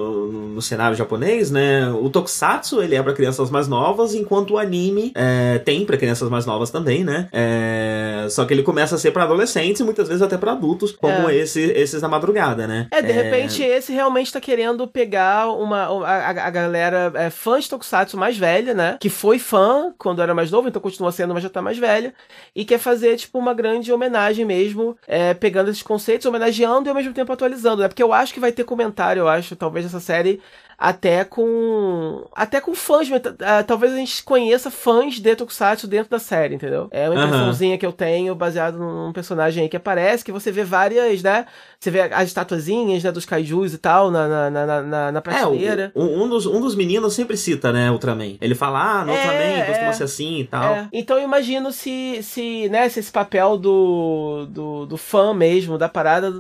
no, cenário japonês, né? O Tokusatsu ele é pra crianças mais novas, enquanto o anime é, tem pra crianças mais novas também, né? É, só que ele começa a ser pra adolescentes e muitas vezes até pra adultos, como É. esse, esses da madrugada, né? É, de repente esse realmente tá querendo pegar uma, a, a- a galera é, fã de Tokusatsu mais velha, né? Que foi fã quando era mais novo, então continua sendo, mas já tá mais velha. E quer fazer, tipo, uma grande homenagem mesmo, é, pegando esses conceitos, homenageando e ao mesmo tempo atualizando, né? Porque eu acho que vai ter comentário, eu acho, talvez, essa série até com. Até com fãs. mas, ah, Talvez a gente conheça fãs de Tokusatsu dentro da série, entendeu? É uma impressãozinha que eu tenho baseado num personagem aí que aparece, que você vê várias, né? Você vê as estatuazinhas, né, dos kaijus e tal, na, na, na, na, na É, prateleira. o- um, um dos, um dos meninos sempre cita, né, Ultraman. Ele fala, ah, no É, Ultraman costuma é. ser assim e tal. É, então eu imagino se, se, né, se esse papel do, do, do fã mesmo, da parada,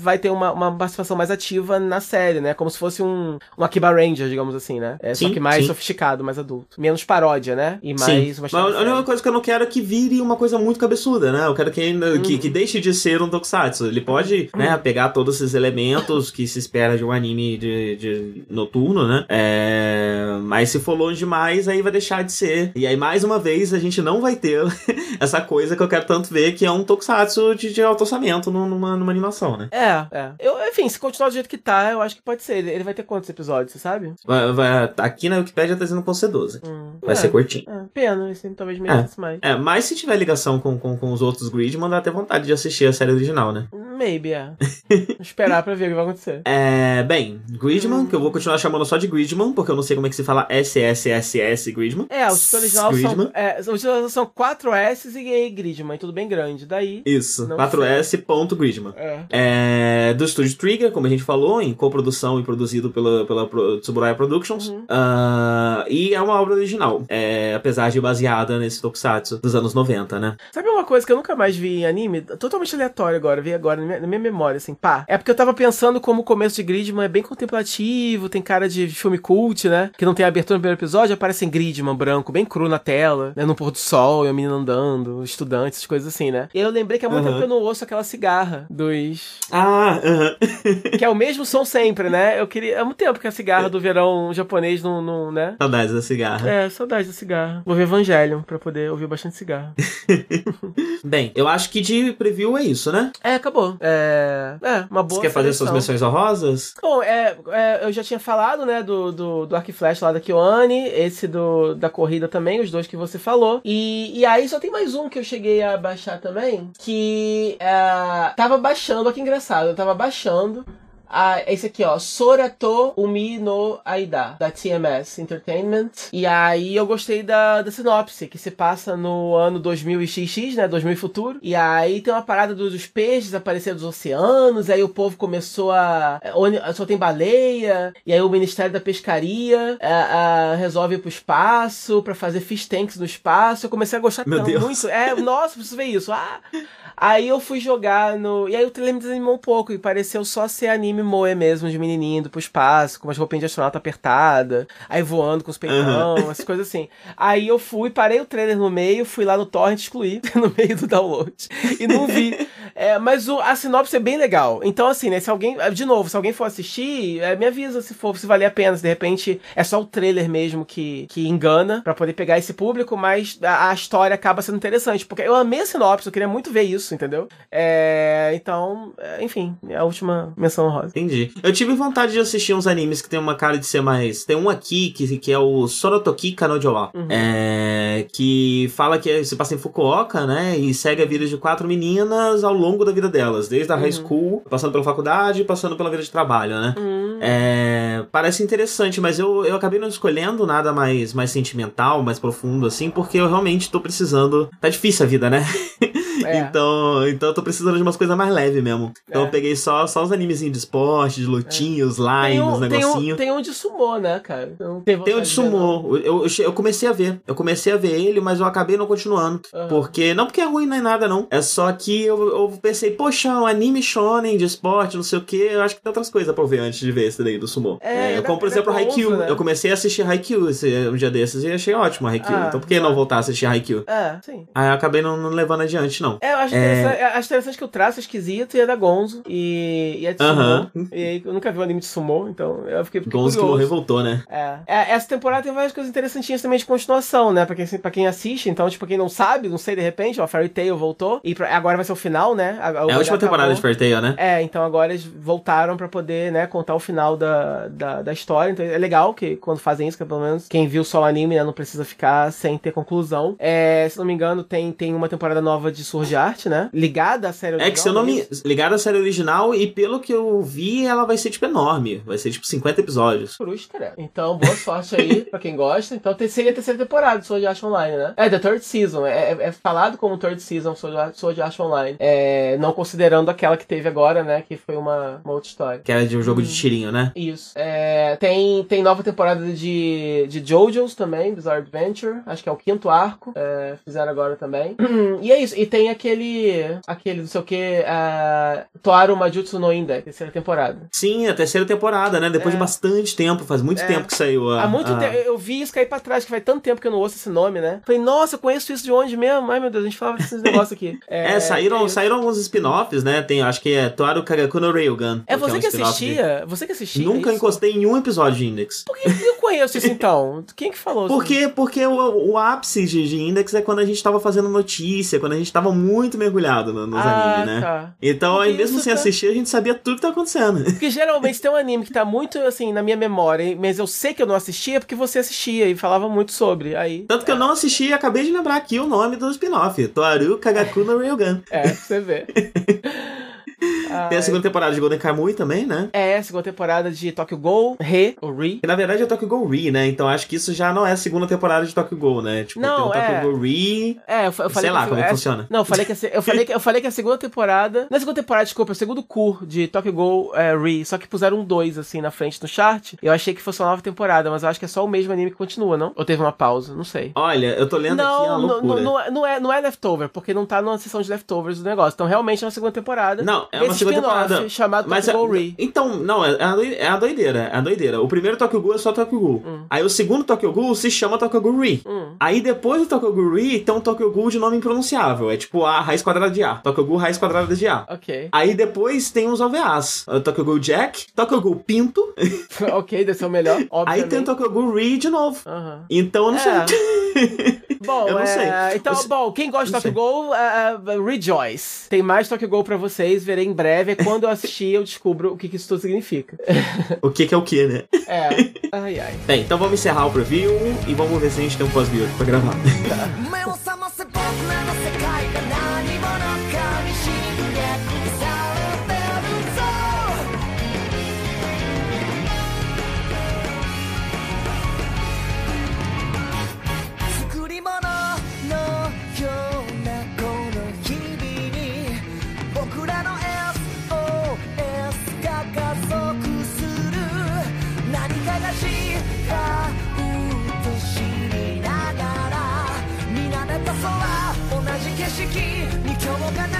vai ter uma, uma participação mais ativa na série, né? Como se fosse um, um Akiba Ranger, digamos assim, né? É, só Sim, que mais sim. sofisticado, mais adulto. Menos paródia, né? E mais Sim. uma Mas a única coisa que eu não quero é que vire uma coisa muito cabeçuda, né? Eu quero que, ainda, Uhum. que, que deixe de ser um Tokusatsu. Ele pode, né, pegar todos esses elementos que se espera de um anime de, de noturno, né? É, Mas se for longe demais, aí vai deixar de ser. E aí, mais uma vez, a gente não vai ter essa coisa que eu quero tanto ver, que é um Tokusatsu de, de alto orçamento num- numa, numa animação, né? É, é. Eu, enfim, se continuar do jeito que tá, eu acho que pode ser. Ele vai ter quantos episódios, você sabe? Vai- vai- aqui na Wikipedia tá dizendo com C12. Hum, Vai é, ser curtinho. É, pena, esse talvez merecesse mais. É, mas se tiver ligação com, com, com os outros Gridman, dá até vontade de assistir a série original, né? Maybe, é. Esperar pra ver o que vai acontecer. É, bem, Gridman, Hum. que eu vou continuar chamando só de Gridman, porque eu não sei como é que se fala SSSS Gridman. É, os títulos original são, Gridman. é, os títulos são 4 S e Gridman, tudo bem grande. Daí. Isso, Não 4S.Gridman. É. É, do estúdio Trigger, como a gente falou, em coprodução e produzido pela, pela Tsuburaya Productions. Uhum. Ah, e é uma obra original, é, apesar de baseada nesse tokusatsu dos anos 90, né? Sabe uma coisa que eu nunca mais vi em anime? Totalmente aleatório agora, vi agora na minha, na minha memória, assim, pá. É porque eu tava pensando como o começo de Gridman é bem contemplativo, tem cara de filme cult, né? Que não tem abertura no primeiro episódio, aparece em Gridman branco, bem cru na tela, né? No pôr do sol, e a menina andando, estudantes, essas coisas assim, né? E aí eu lembrei que há muito Uhum. tempo eu não ouço aquela cigarra dos. Ah, aham. Que é o mesmo som sempre, né? Eu queria. Há muito tempo que a cigarra do verão japonês não, não né? Saudades da cigarra. É, saudade da cigarra. Vou ver Evangelion pra poder ouvir bastante cigarra. Bem, eu acho que de preview é isso, né? É, acabou. É, é uma boa. Você quer fazer suas seleção. menções honrosas? Bom, é, é, eu já tinha falado, né, do, do, do Arc Flash lá da Kyoane, esse do, da corrida também, os dois que você falou. E, e aí só tem mais um que eu cheguei a baixar também, que é, tava baixando, olha que engraçado, eu tava baixando. Ah, esse aqui, ó, Sorato Umi no Aida, da TMS Entertainment. E aí eu gostei da, da sinopse, que se passa no ano 2000 e XX, né, 2000 e futuro. E aí tem uma parada dos, dos peixes aparecer dos oceanos, aí o povo começou a... é, onde Só tem baleia, e aí o Ministério da Pescaria é, é, resolve ir pro espaço, pra fazer fish tanks no espaço. Eu comecei a gostar Meu tanto, Deus. muito. É, nossa, preciso ver isso. Ah... Aí eu fui jogar no. E aí o trailer me desanimou um pouco e pareceu só ser anime moe mesmo, de menininho indo pro espaço, com umas roupinhas de astronauta apertada, aí voando com os peitão, essas coisas assim. Aí eu fui, parei o trailer no meio, fui lá no torrent excluir no meio do download. E não vi. É, mas o, a sinopse é bem legal. Então, assim, né? Se alguém. De novo, se alguém for assistir, é, me avisa se for, se valer a pena. Se de repente é só o trailer mesmo que, que engana pra poder pegar esse público, mas a, a história acaba sendo interessante. Porque eu amei a sinopse, eu queria muito ver isso, entendeu? É, então, é, enfim, é a última menção rosa. Entendi. Eu tive vontade de assistir uns animes que tem uma cara de ser mais. Tem um aqui que, que é o Sorotoki Kanojowa. Uhum. É, que fala que se passa em Fukuoka, né? E segue a vida de quatro meninas ao longo da vida delas. Desde a high school, passando pela faculdade, passando pela vida de trabalho, né? Hum. É, parece interessante, mas eu, eu acabei não escolhendo nada mais, mais sentimental, mais profundo, assim, porque eu realmente tô precisando. Tá difícil a vida, né? É. então, então eu tô precisando de umas coisas mais leves mesmo. Então É. eu peguei só, só os animezinhos de esporte, de lutinha, os Tem lines, os um, tem, negocinhos. um, tem um de sumô, né, cara? Então, Tem o vontade de não. sumô. Eu, eu, eu comecei a ver. Eu comecei a ver ele, mas eu acabei não continuando. Aham. Porque. Não porque é ruim nem nada, não. É só que eu, eu pensei, poxa, um anime shonen de esporte, não sei o que. Eu acho que tem outras coisas pra eu ver antes de ver esse daí do sumô. É, eu ele como, por é- exemplo, é Haikyuu. né? Eu comecei a assistir Haikyuu esse, um dia desses e achei ótimo Haikyuu. Ah, então por que não tá. voltar a assistir Haikyuu? É, sim. Aí eu acabei não, não levando adiante, não. É, eu acho, É. interessante, eu acho interessante que o traço é esquisito e é da Gonzo. E, e é de sumô. Aham. E aí eu nunca vi um anime de sumô, então eu fiquei, fiquei Gonzo que curioso. morreu voltou, né? É. É, Essa temporada tem várias coisas interessantinhas também de continuação, né? Pra quem, pra quem assiste, então, tipo, quem não sabe, não sei, de repente, ó, Fairy Tail voltou. E pra- agora vai ser o final, né? A, É a última temporada de Fairy Tail, né? É, então agora eles voltaram pra poder, né, contar o final da, da, da história. Então é legal que quando fazem isso, que pelo menos quem viu só o anime, né, não precisa ficar sem ter conclusão. É, se não me engano, tem, tem uma temporada nova de Sword Art, né? Ligada à série É que se eu não me. isso? Ligado à série original, e pelo que eu vi, ela vai ser, tipo, enorme. Vai ser, tipo, 50 episódios. Cruz, cara. Então, boa sorte aí pra quem gosta. Então, seria a terceira temporada de Sword Art Online, né? É, The Third Season. É, é- é falado como Third Season Sword Art, Online. É, não considerando aquela que teve agora, né? Que foi uma, uma outra história. Que era de um jogo de tirinho, né? Isso. É, tem, tem nova temporada de, de JoJo's também, Bizarre Adventure. Acho que é o quinto arco. É, fizeram agora também. e é isso. E tem aquele. Aquele, não sei o que. Toaru Majutsu no Index, terceira temporada. Sim, a terceira temporada, né? Depois É. de bastante tempo, faz muito É. tempo que saiu a. Há muito a- tempo. Eu vi isso cair pra trás, que faz tanto tempo que eu não ouço esse nome, né? Falei, nossa, eu conheço isso de onde mesmo? Ai, meu Deus, a gente falava desses negócios aqui. É, saíram, isso. saíram alguns spin-offs, né? Tem, acho que é Toaru Kagaku no Railgun. É você um que spin-off de- assistia? Você que assistia? Nunca encostei em um episódio de Index. Por que eu conheço isso então? Quem que falou Por isso? quê? Porque o, o ápice de, de Index é quando a gente tava fazendo notícia, quando a gente tava muito mergulhado no- nos ah, animes, né? tá. Então, aí mesmo sem tá- assistir, a gente sabia tudo que tá acontecendo. Porque geralmente tem um anime que tá muito assim na minha memória, mas eu sei que eu não assistia porque você assistia e falava muito sobre. Aí. Tanto que eu não assisti e acabei de lembrar aqui o nome do spin-off. Toaru Kagaku no Railgun. É, você ver. Tem a segunda temporada de Golden Kamui também, né? É, segunda temporada de Tokyo Ghoul, Re, ou Re. Que na verdade é Tokyo Ghoul Re, né? Então acho que isso já não é a segunda temporada de Tokyo Ghoul, né? Tipo, Não, tem o Tokyo é. Ghoul Re. É, eu, eu falei Sei lá a como é que é- funciona. Não, eu falei que, a se- eu falei que eu falei que a segunda temporada. Não é a segunda temporada, desculpa, é o segundo cur de Tokyo Ghoul é, Re. Só que puseram um 2 assim na frente no chart. Eu achei que fosse uma nova temporada, mas eu acho que é só o mesmo anime que continua, não? Ou teve uma pausa? Não sei. Olha, eu tô lendo aqui a Não, não, loucura. não, não é- não é, não é leftover, porque não tá numa sessão de leftovers do negócio. Então realmente é uma segunda temporada. Não, é uma desse segunda temporada. chamado Mas Tokyo é- Ghoul. Então, não, é a, doi- é a doideira, é a doideira. O primeiro Tokyo Ghoul é só Tokyo Ghoul. Hum. Aí o segundo Tokyo Ghoul se chama Tokyo Ghoul Re. Hum. Aí depois do Tokyo Ghoul Re tem um Tokyo Ghoul de nome impronunciável. É tipo A raiz quadrada de A. Tokyo Ghoul raiz quadrada de A. Ok. Aí depois tem os OVAs. O Tokyo Ghoul Jack, Tokyo Ghoul Pinto. ok, deve ser o melhor. Aí tem o Tokyo Ghoul Re de novo. Aham. Então eu não É. sei. Bom, Eu não é, sei. Então, Eu- bom, quem gosta de Tokyo Ghoul, ah, ah, rejoice. Tem mais Tokyo Ghoul pra vocês, verei em breve. Quando eu assistir, eu descubro o que, que isso tudo significa. o que que é o que, né? É. Ai, ai. Bem, então vamos encerrar o preview e vamos ver se a gente tem um pós-view aqui pra gravar. 目色に今日が流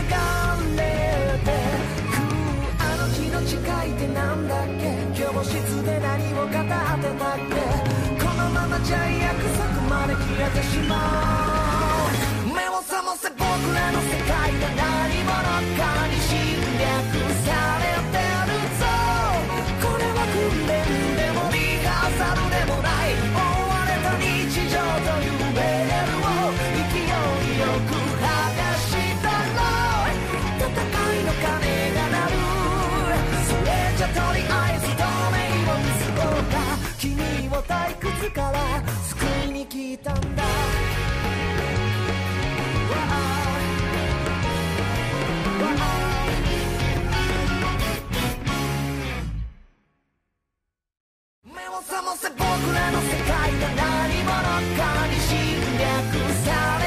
れてくあの日の誓いってなんだっけ？教室で何を語ってたっけ？このままじゃ約束まで消えてしまう。獄から救目を覚ませ僕らの世界が何者かに侵略され